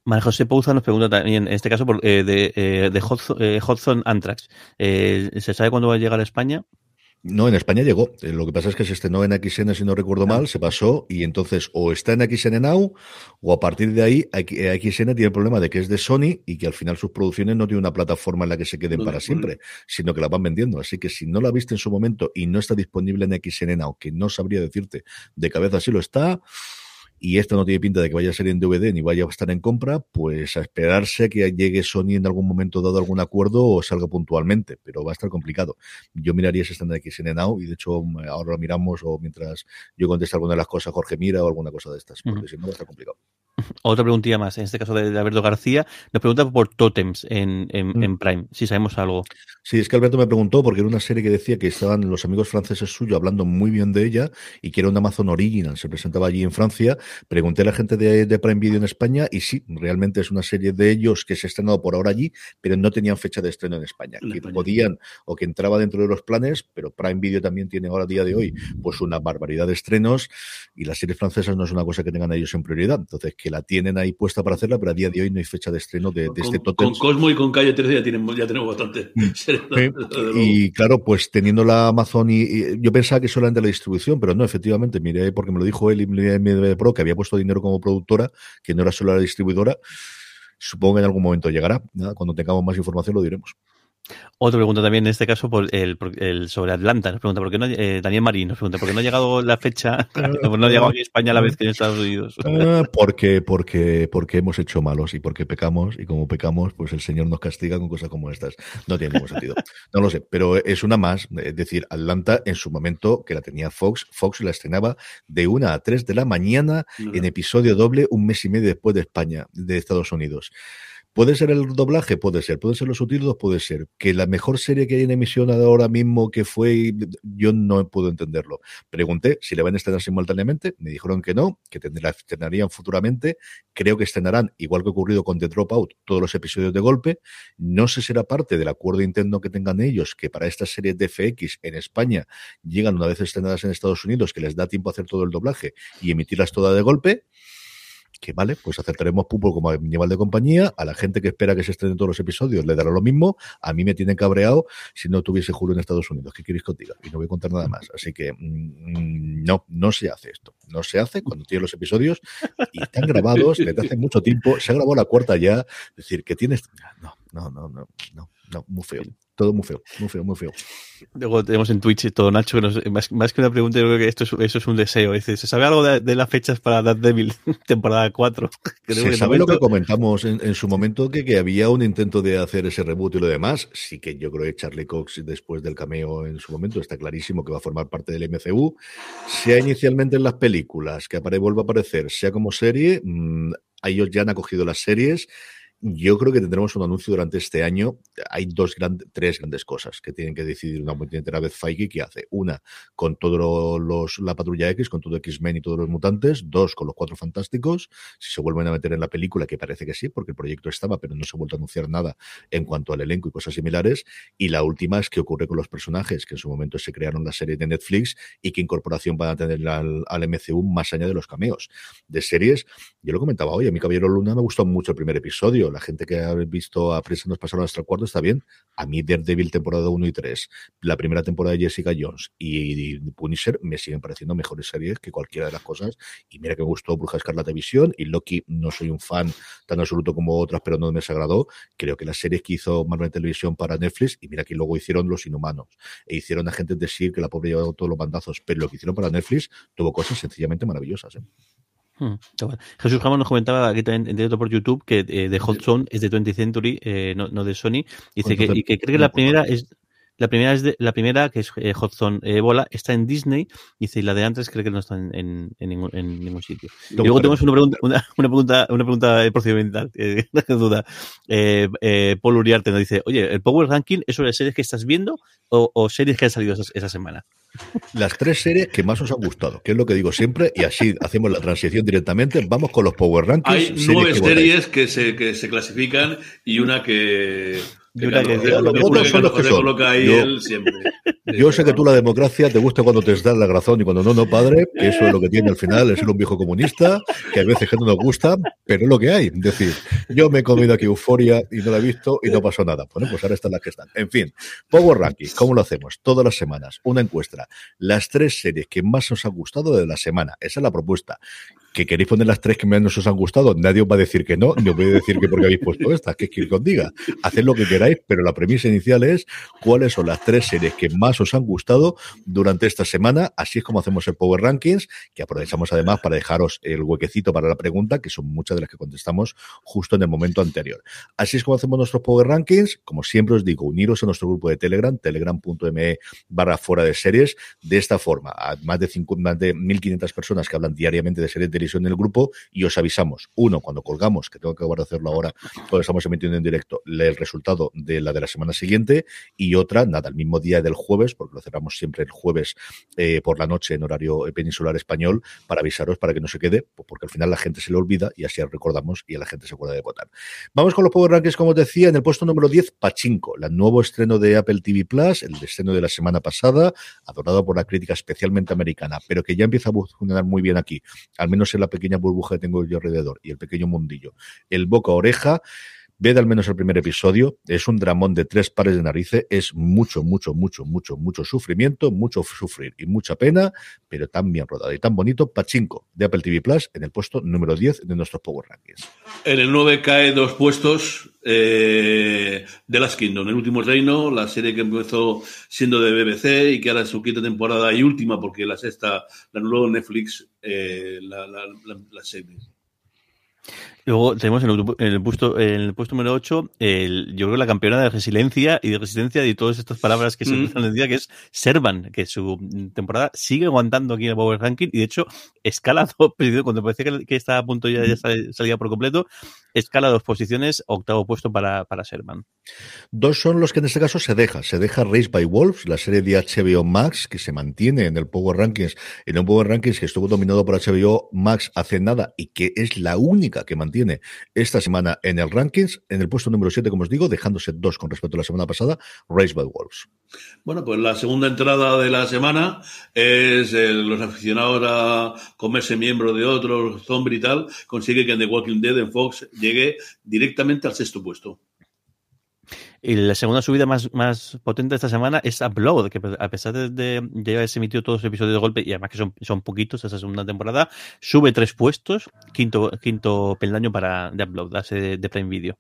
María José Pouza nos pregunta también, en este caso, por, eh, de, eh, de Hudson, eh, Hudson Anthrax. Eh, ¿Se sabe cuándo va a llegar a España? No, en España llegó. Eh, Lo que pasa es que se estrenó en XN, si no recuerdo mal, se pasó y entonces o está en XN Now o a partir de ahí X- eh, XN tiene el problema de que es de Sony y que al final sus producciones no tienen una plataforma en la que se queden para siempre, sino que la van vendiendo. Así que si no la viste en su momento y no está disponible en XN Now, que no sabría decirte de cabeza si lo está, y esto no tiene pinta de que vaya a ser en DVD ni vaya a estar en compra, pues a esperarse que llegue Sony en algún momento dado algún acuerdo o salga puntualmente, pero va a estar complicado. Yo miraría si están de XN Now y de hecho mm, ahora lo miramos o mientras yo contesto alguna de las cosas, Jorge mira o alguna cosa de estas, porque si no va a estar complicado. Otra preguntilla más, en este caso de Alberto García, nos pregunta por Totems en, en, Mm. en Prime, si sabemos algo. Sí, es que Alberto me preguntó porque era una serie que decía que estaban los amigos franceses suyos hablando muy bien de ella y que era un Amazon Original, se presentaba allí en Francia. Pregunté a la gente de, de Prime Video en España y sí, realmente es una serie de ellos que se ha estrenado por ahora allí, pero no tenían fecha de estreno en España. Que España. podían o que entraba dentro de los planes, pero Prime Video también tiene ahora a día de hoy pues una barbaridad de estrenos y las series francesas no es una cosa que tengan ellos en prioridad. Entonces, que la tienen ahí puesta para hacerla, pero a día de hoy no hay fecha de estreno de, de Con, este con Totems. Cosmo y con Calle 13 ya, tienen, ya tenemos bastante. Sí, *laughs* y claro, pues teniendo la Amazon y, y yo pensaba que solamente la distribución, pero no, efectivamente, miré porque me lo dijo él y en mi DVD Pro que había puesto dinero como productora, que no era solo la distribuidora. Supongo que en algún momento llegará. Nada, cuando tengamos más información lo diremos. Otra pregunta también en este caso por el, sobre Atlanta. Nos pregunta por qué no, eh, Daniel Marín nos pregunta por qué no ha llegado la fecha, *laughs* *laughs* no ha llegado aquí a España a la vez que en Estados Unidos. *laughs* Ah, porque, porque, porque hemos hecho malos y porque pecamos, y como pecamos, pues el Señor nos castiga con cosas como estas. No tiene ningún sentido. No lo sé, pero es una más. Es decir, Atlanta en su momento, que la tenía Fox, Fox la estrenaba de una a tres de la mañana en episodio doble un mes y medio después de España, de Estados Unidos. ¿Puede ser el doblaje? Puede ser. ¿Puede ser los subtítulos? Puede ser. Que la mejor serie que hay en emisión ahora mismo que fue, yo no puedo entenderlo. Pregunté si la van a estrenar simultáneamente, me dijeron que no, que la estrenarían futuramente. Creo que estrenarán, igual que ocurrido con The Dropout, todos los episodios de golpe. No sé si será parte del acuerdo interno que tengan ellos, que para estas series de FX en España llegan una vez estrenadas en Estados Unidos, que les da tiempo a hacer todo el doblaje y emitirlas todas de golpe que vale, pues aceptaremos Pulpo como animal de compañía, a la gente que espera que se estrenen todos los episodios le dará lo mismo, a mí me tienen cabreado si no tuviese Julio en Estados Unidos, ¿qué queréis que? Y no voy a contar nada más, así que mm, no, no se hace esto, no se hace cuando tiene los episodios y están grabados desde hace mucho tiempo, se ha grabado la cuarta ya, es decir, que tienes, no, no, no, no, no, no, muy feo, todo muy feo, muy feo, muy feo. Luego tenemos en Twitch todo Nacho, que nos- más, más que una pregunta, yo creo que esto es, eso es un deseo. Dice, ¿se sabe algo de, de las fechas para Daredevil *laughs* temporada 4? *laughs* Creo Se que sabe lo que comentamos en, en su momento, que, que había un intento de hacer ese reboot y lo demás. Sí que yo creo que Charlie Cox, después del cameo en su momento, está clarísimo que va a formar parte del MCU. Sea inicialmente en las películas, que vuelva a aparecer, sea como serie, mm, ellos ya han acogido las series. Yo creo que tendremos un anuncio durante este año. Hay dos grandes, tres grandes cosas que tienen que decidir una puñetera vez Feige que hace. Una, con todo los, la patrulla X, con todo X-Men y todos los mutantes. Dos, con los cuatro fantásticos. Si se vuelven a meter en la película, que parece que sí, porque el proyecto estaba, pero no se ha vuelto a anunciar nada en cuanto al elenco y cosas similares. Y la última es qué ocurre con los personajes que en su momento se crearon las series de Netflix y qué incorporación van a tener al, al MCU más allá de los cameos. De series, yo lo comentaba hoy, a mi Caballero Luna me gustó mucho el primer episodio. La gente que ha visto a Prensa nos pasaron hasta el cuarto está bien. A mí Daredevil temporada 1 y 3, la primera temporada de Jessica Jones y, Punisher me siguen pareciendo mejores series que cualquiera de las cosas. Y mira que me gustó Bruja Escarlata Visión y Loki no soy un fan tan absoluto como otras, pero no me desagradó. Creo que las series que hizo Marvel Televisión para Netflix, y mira que luego hicieron Los Inhumanos, e hicieron Agentes de S.H.I.E.L.D., que la pobre llevado todos los bandazos, pero lo que hicieron para Netflix tuvo cosas sencillamente maravillosas. ¿eh? Hmm. Jesús Ramos nos comentaba aquí también en directo por YouTube que eh, The Hot Zone es de 20th Century, eh, no, no de Sony. Dice que, Entonces, y que cree que la primera es la primera es de, la primera que es eh, Hot Zone Ebola está en Disney. Dice y la de antes cree que no está en, en, en ningún, en ningún sitio. Y luego tenemos una pregunta, una, una pregunta, una pregunta procedimental, eh, no duda. Eh, eh, Paul Uriarte nos dice, oye, ¿el Power Ranking es sobre series que estás viendo o, o series que han salido esa, esa semana? Las tres series que más os han gustado, que es lo que digo siempre, y así hacemos la transición directamente. Vamos con los Power Rankings. Hay series nueve que votáis. series que se, que se clasifican y una que. Y una que- Carlos- los que votos son los Carlos que José son. coloca ahí Yo- él siempre. *laughs* Yo sé que tú la democracia te gusta cuando te das la razón y cuando no, no, padre, que eso es lo que tiene al final, el ser un viejo comunista, que a veces que no nos gusta, pero es lo que hay. Es decir, yo me he comido aquí euforia y no la he visto y no pasó nada. Bueno, pues ahora están las que están. En fin, Power Ranking, ¿cómo lo hacemos? Todas las semanas, una encuesta. Las tres series que más os han gustado de la semana. Esa es la propuesta. ¿Que queréis poner las tres que menos os han gustado? Nadie os va a decir que no, ni os voy a decir que porque habéis puesto estas, que es que os diga. Haced lo que queráis, pero la premisa inicial es cuáles son las tres series que más os han gustado durante esta semana. Así es como hacemos el Power Rankings, que aprovechamos además para dejaros el huequecito para la pregunta, que son muchas de las que contestamos justo en el momento anterior. Así es como hacemos nuestros Power Rankings. Como siempre os digo, uniros a nuestro grupo de Telegram, telegram.me barra fuera de series. De esta forma, a más de, 50, más de 1.500 personas que hablan diariamente de series de televisión en el grupo y os avisamos, uno, cuando colgamos, que tengo que acabar de hacerlo ahora, cuando estamos emitiendo en directo, el resultado de la de la semana siguiente y otra, nada, el mismo día del jueves, porque lo cerramos siempre el jueves eh, por la noche en horario peninsular español, para avisaros para que no se quede, porque al final la gente se le olvida y así recordamos y a la gente se acuerda de votar. Vamos con los Power Rankings, como os decía, en el puesto número 10, Pachinko, el nuevo estreno de Apple TV Plus, el estreno de la semana pasada, adorado por la crítica especialmente americana, pero que ya empieza a funcionar muy bien aquí, al menos en la pequeña burbuja que tengo yo alrededor y el pequeño mundillo. El boca oreja. Ved al menos el primer episodio. Es un dramón de tres pares de narices. Es mucho, mucho, mucho, mucho, mucho sufrimiento, mucho sufrir y mucha pena, pero tan bien rodado y tan bonito. Pachinko de Apple TV Plus en el puesto número 10 de nuestros Power Rankings. En el 9 cae dos puestos eh, de Last Kingdom, El último reino, la serie que empezó siendo de BBC y que ahora es su quinta temporada y última porque la sexta la anuló Netflix eh, la, la, la serie. Luego tenemos en el, en el, puesto, en el puesto número 8, el, yo creo la campeona de resiliencia y de resistencia y todas estas palabras que se mm. usan el día, que es Servan, que su temporada sigue aguantando aquí en el Power Ranking y de hecho escala *laughs* dos, cuando parecía que, que estaba a punto ya, ya salía por completo, escala dos posiciones, octavo puesto para, para Servan. Dos son los que en este caso se deja. Se deja Race by Wolves, la serie de HBO Max, que se mantiene en el Power Rankings, en un Power Rankings que estuvo dominado por HBO Max hace nada y que es la única que mantiene tiene esta semana en el rankings, en el puesto número 7, como os digo, dejándose dos con respecto a la semana pasada, Race by Wolves. Bueno, pues la segunda entrada de la semana es el, los aficionados a comerse miembro de otros, zombie y tal, consigue que en The Walking Dead en Fox llegue directamente al sexto puesto. Y la segunda subida más, más potente de esta semana es Upload, que a pesar de, de, de haberse emitido todos los episodios de golpe, y además que son, son poquitos esta segunda temporada, sube tres puestos, quinto, quinto peldaño para de Upload, de, de Prime Video.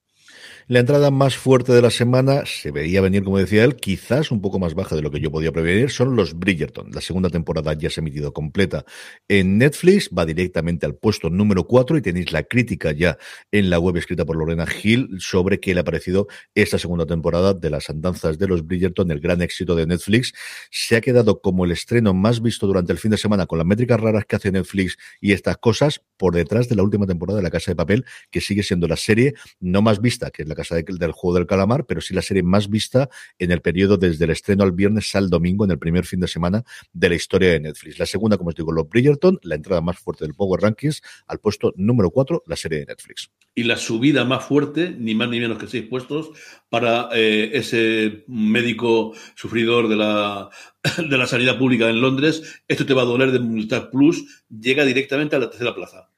La entrada más fuerte de la semana se veía venir, como decía él, quizás un poco más baja de lo que yo podía prevenir, son los Bridgerton. La segunda temporada ya se ha emitido completa en Netflix, va directamente al puesto número 4 y tenéis la crítica ya en la web escrita por Lorena Hill sobre qué le ha parecido esta segunda temporada de las andanzas de los Bridgerton, el gran éxito de Netflix. Se ha quedado como el estreno más visto durante el fin de semana con las métricas raras que hace Netflix y estas cosas por detrás de la última temporada de La Casa de Papel, que sigue siendo la serie no más vista, que es la casa de, del juego del calamar, pero sí la serie más vista en el periodo desde el estreno al viernes al domingo, en el primer fin de semana de la historia de Netflix. La segunda, como os digo, los Bridgerton, la entrada más fuerte del Power Rankings, al puesto número 4, la serie de Netflix. Y la subida más fuerte, ni más ni menos que seis puestos, para eh, ese médico sufridor de la, *coughs* de la sanidad pública en Londres. Esto te va a doler de Movistar Plus, llega directamente a la tercera plaza.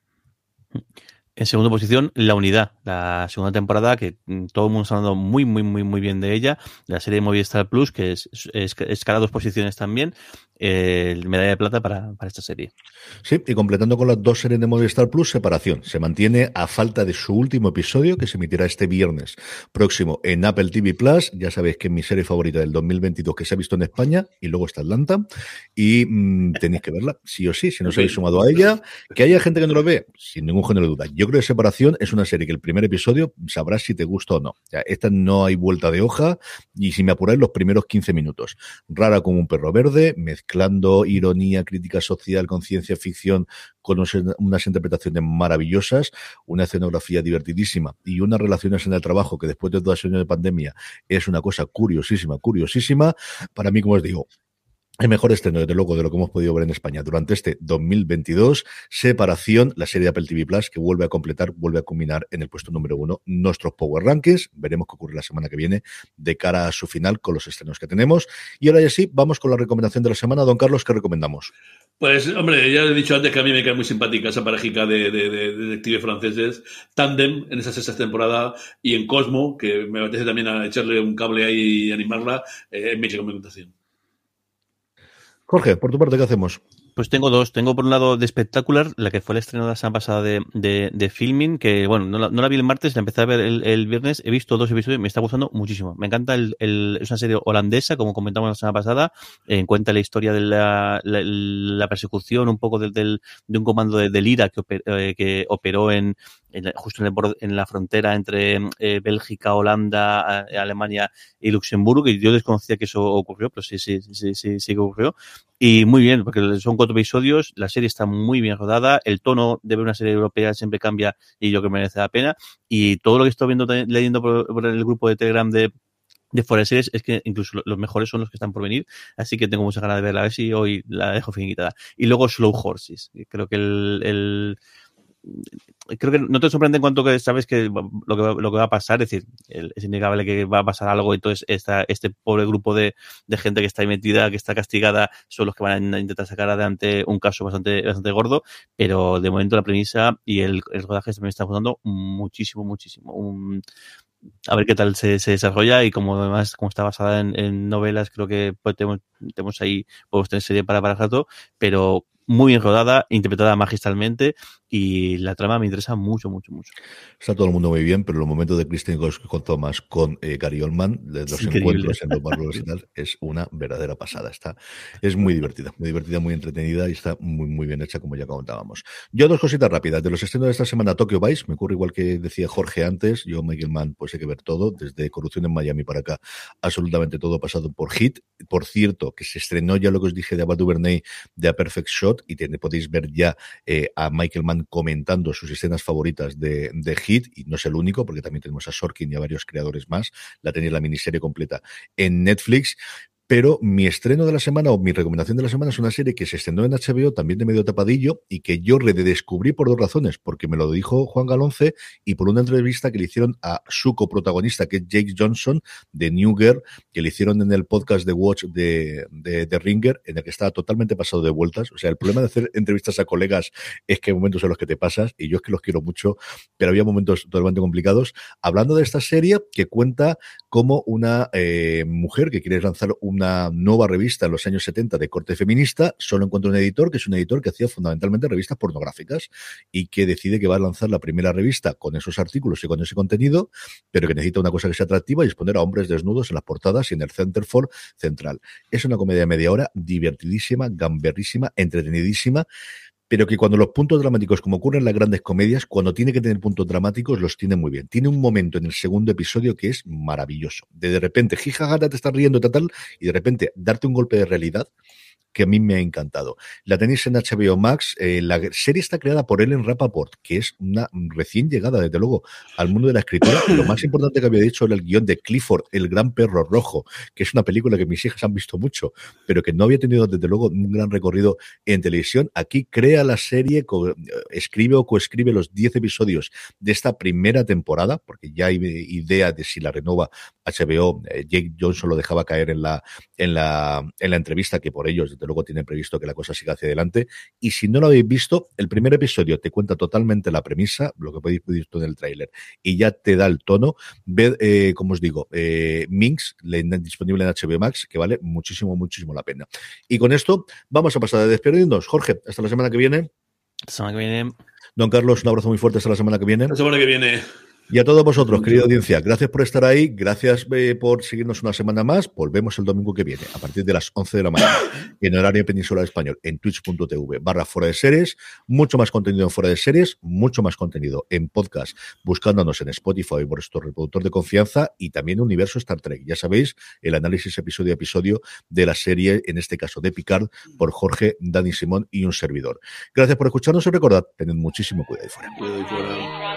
En segunda posición, La Unidad, la segunda temporada que mm, todo el mundo está hablando muy, muy, muy, muy bien de ella. La serie de Movistar Plus, que es, es, escala dos posiciones también eh, medalla de plata para, para, esta serie. Sí, y completando con las dos series de Movistar Plus, separación. Se mantiene a falta de su último episodio, que se emitirá este viernes próximo en Apple TV Plus. Ya sabéis que es mi serie favorita del 2022 que se ha visto en España, y luego está Atlanta. Y mmm, tenéis que verla, sí o sí, si no os habéis sumado a ella. Que haya gente que no lo ve, sin ningún género de duda. Yo creo que Separación es una serie que el primer episodio sabrás si te gusta o no. O esta no hay vuelta de hoja, y si me apuráis, los primeros 15 minutos. Rara como un perro verde, mezcla mezclando ironía, crítica social con ciencia ficción, con unas interpretaciones maravillosas, una escenografía divertidísima y unas relaciones en el trabajo que después de dos años de pandemia es una cosa curiosísima, curiosísima. Para mí, como os digo, el mejor estreno, desde luego, de lo que hemos podido ver en España durante este 2022. Separación, la serie de Apple TV Plus, que vuelve a completar, vuelve a culminar en el puesto número uno nuestros Power Rankings. Veremos qué ocurre la semana que viene de cara a su final con los estrenos que tenemos. Y ahora ya sí, vamos con la recomendación de la semana. Don Carlos, ¿qué recomendamos? Pues, hombre, ya he dicho antes que a mí me cae muy simpática esa parejica de, de detectives franceses. Tandem en esa sexta temporada y en Cosmo, que me apetece también a echarle un cable ahí y animarla, eh, en mi recomendación. Jorge, por tu parte, ¿qué hacemos? Pues tengo dos. Tengo por un lado de espectacular, la que fue el estreno de la semana pasada de, de, filming, que bueno, no la, no la, vi el martes, la empecé a ver el, viernes, he visto dos episodios, me está gustando muchísimo. Me encanta el, el es una serie holandesa, como comentamos la semana pasada, en cuenta la historia de la, la, la persecución un poco del, del, de un comando de, del IRA que, eh, que operó en, justo en, la frontera entre eh, Bélgica, Holanda, Alemania y Luxemburgo, y yo desconocía que eso ocurrió, pero sí, sí, sí, sí, sí que ocurrió. Y muy bien, porque son cuatro episodios, la serie está muy bien rodada, el tono de ver una serie europea siempre cambia y yo que merece la pena. Y todo lo que estoy viendo, leyendo por, el grupo de Telegram de de Forest Series es que incluso los mejores son los que están por venir, así que tengo mucha ganas de verla, a ver si hoy la dejo finiquitada. Y luego Slow Horses, creo que el creo que no te sorprende en cuanto que sabes que lo que, lo que va a pasar, es decir, es innegable que va a pasar algo, entonces esta, este pobre grupo de, de, gente que está ahí metida, que está castigada, son los que van a intentar sacar adelante un caso bastante, bastante gordo, pero de momento la premisa y el, el rodaje me está gustando muchísimo, muchísimo. a ver qué tal se, se, desarrolla y como además como está basada en, en novelas creo que pues, tenemos, tenemos ahí podemos tener serie para para rato pero muy bien rodada, interpretada magistralmente y la trama me interesa mucho, mucho, mucho. Está todo el mundo muy bien, pero los momentos de Kristen con Thomas, con eh, Gary Oldman, de los encuentros en los barrios *laughs* y tal, es una verdadera pasada. Está, es muy divertida, muy divertida, muy entretenida y está muy, muy bien hecha, como ya comentábamos. Yo dos cositas rápidas. De los estrenos de esta semana, Tokyo Vice, me ocurre igual que decía Jorge antes, yo, Michael Mann, pues hay que ver todo, desde Corrupción en Miami para acá, absolutamente todo pasado por Hit. Por cierto, que se estrenó ya lo que os dije de Abad Duvernay, de A Perfect Shot, y podéis ver ya eh, a Michael Mann comentando sus escenas favoritas de, de, Hit, y no es el único, porque también tenemos a Sorkin y a varios creadores más. La tenéis la miniserie completa en Netflix. Pero mi estreno de la semana o mi recomendación de la semana es una serie que se estrenó en HBO, también de medio tapadillo, y que yo redescubrí por dos razones, porque me lo dijo Juan Galonce y por una entrevista que le hicieron a su coprotagonista, que es Jake Johnson, de New Girl, que le hicieron en el podcast de Watch de, de, Ringer, en el que estaba totalmente pasado de vueltas. O sea, el problema de hacer entrevistas a colegas es que hay momentos en los que te pasas, y yo es que los quiero mucho, pero había momentos totalmente complicados. Hablando de esta serie que cuenta como una eh, mujer que quiere lanzar un una nueva revista en los años 70 de corte feminista, solo encuentra un editor que es un editor que hacía fundamentalmente revistas pornográficas y que decide que va a lanzar la primera revista con esos artículos y con ese contenido, pero que necesita una cosa que sea atractiva y es poner a hombres desnudos en las portadas y en el Centerfold central. Es una comedia de media hora, divertidísima, gamberrísima, entretenidísima pero que cuando los puntos dramáticos, como ocurre en las grandes comedias, cuando tiene que tener puntos dramáticos, los tiene muy bien. Tiene un momento en el segundo episodio que es maravilloso. De, de repente, jijajara, te estás riendo, tal, y de repente darte un golpe de realidad que a mí me ha encantado. La tenéis en HBO Max. Eh, la serie está creada por Ellen Rappaport, que es una recién llegada, desde luego, al mundo de la escritura. *coughs* Lo más importante que había dicho era el guion de Clifford, el gran perro rojo, que es una película que mis hijas han visto mucho, pero que no había tenido, desde luego, un gran recorrido en televisión. Aquí crea la serie, escribe o coescribe los 10 episodios de esta primera temporada, porque ya hay idea de si la renova HBO. Eh, Jake Johnson lo dejaba caer en la, en la, en la entrevista, que por ellos, luego tiene previsto que la cosa siga hacia adelante. Y si no lo habéis visto, el primer episodio te cuenta totalmente la premisa, lo que podéis ver en el tráiler, y ya te da el tono. Ved, eh, como os digo, eh, Minx, disponible en HBO Max, que vale muchísimo, muchísimo la pena. Y con esto vamos a pasar a despedirnos. Jorge, hasta la semana que viene. Hasta la semana que viene. Don Carlos, un abrazo muy fuerte hasta la semana que viene. La semana que viene. Y a todos vosotros, querida audiencia, gracias por estar ahí, gracias eh, por seguirnos una semana más. Volvemos el domingo que viene, a partir de las 11 de la mañana, *coughs* en horario peninsular español, en twitch.tv barra fuera de series. Mucho más contenido en fuera de series, mucho más contenido en podcast, buscándonos en Spotify por vuestro reproductor de confianza y también Universo Star Trek. Ya sabéis, el análisis episodio a episodio de la serie, en este caso de Picard, por Jorge, Dani Simón y un servidor. Gracias por escucharnos y recordad, tened muchísimo cuidado y fuera. Cuidado y fuera.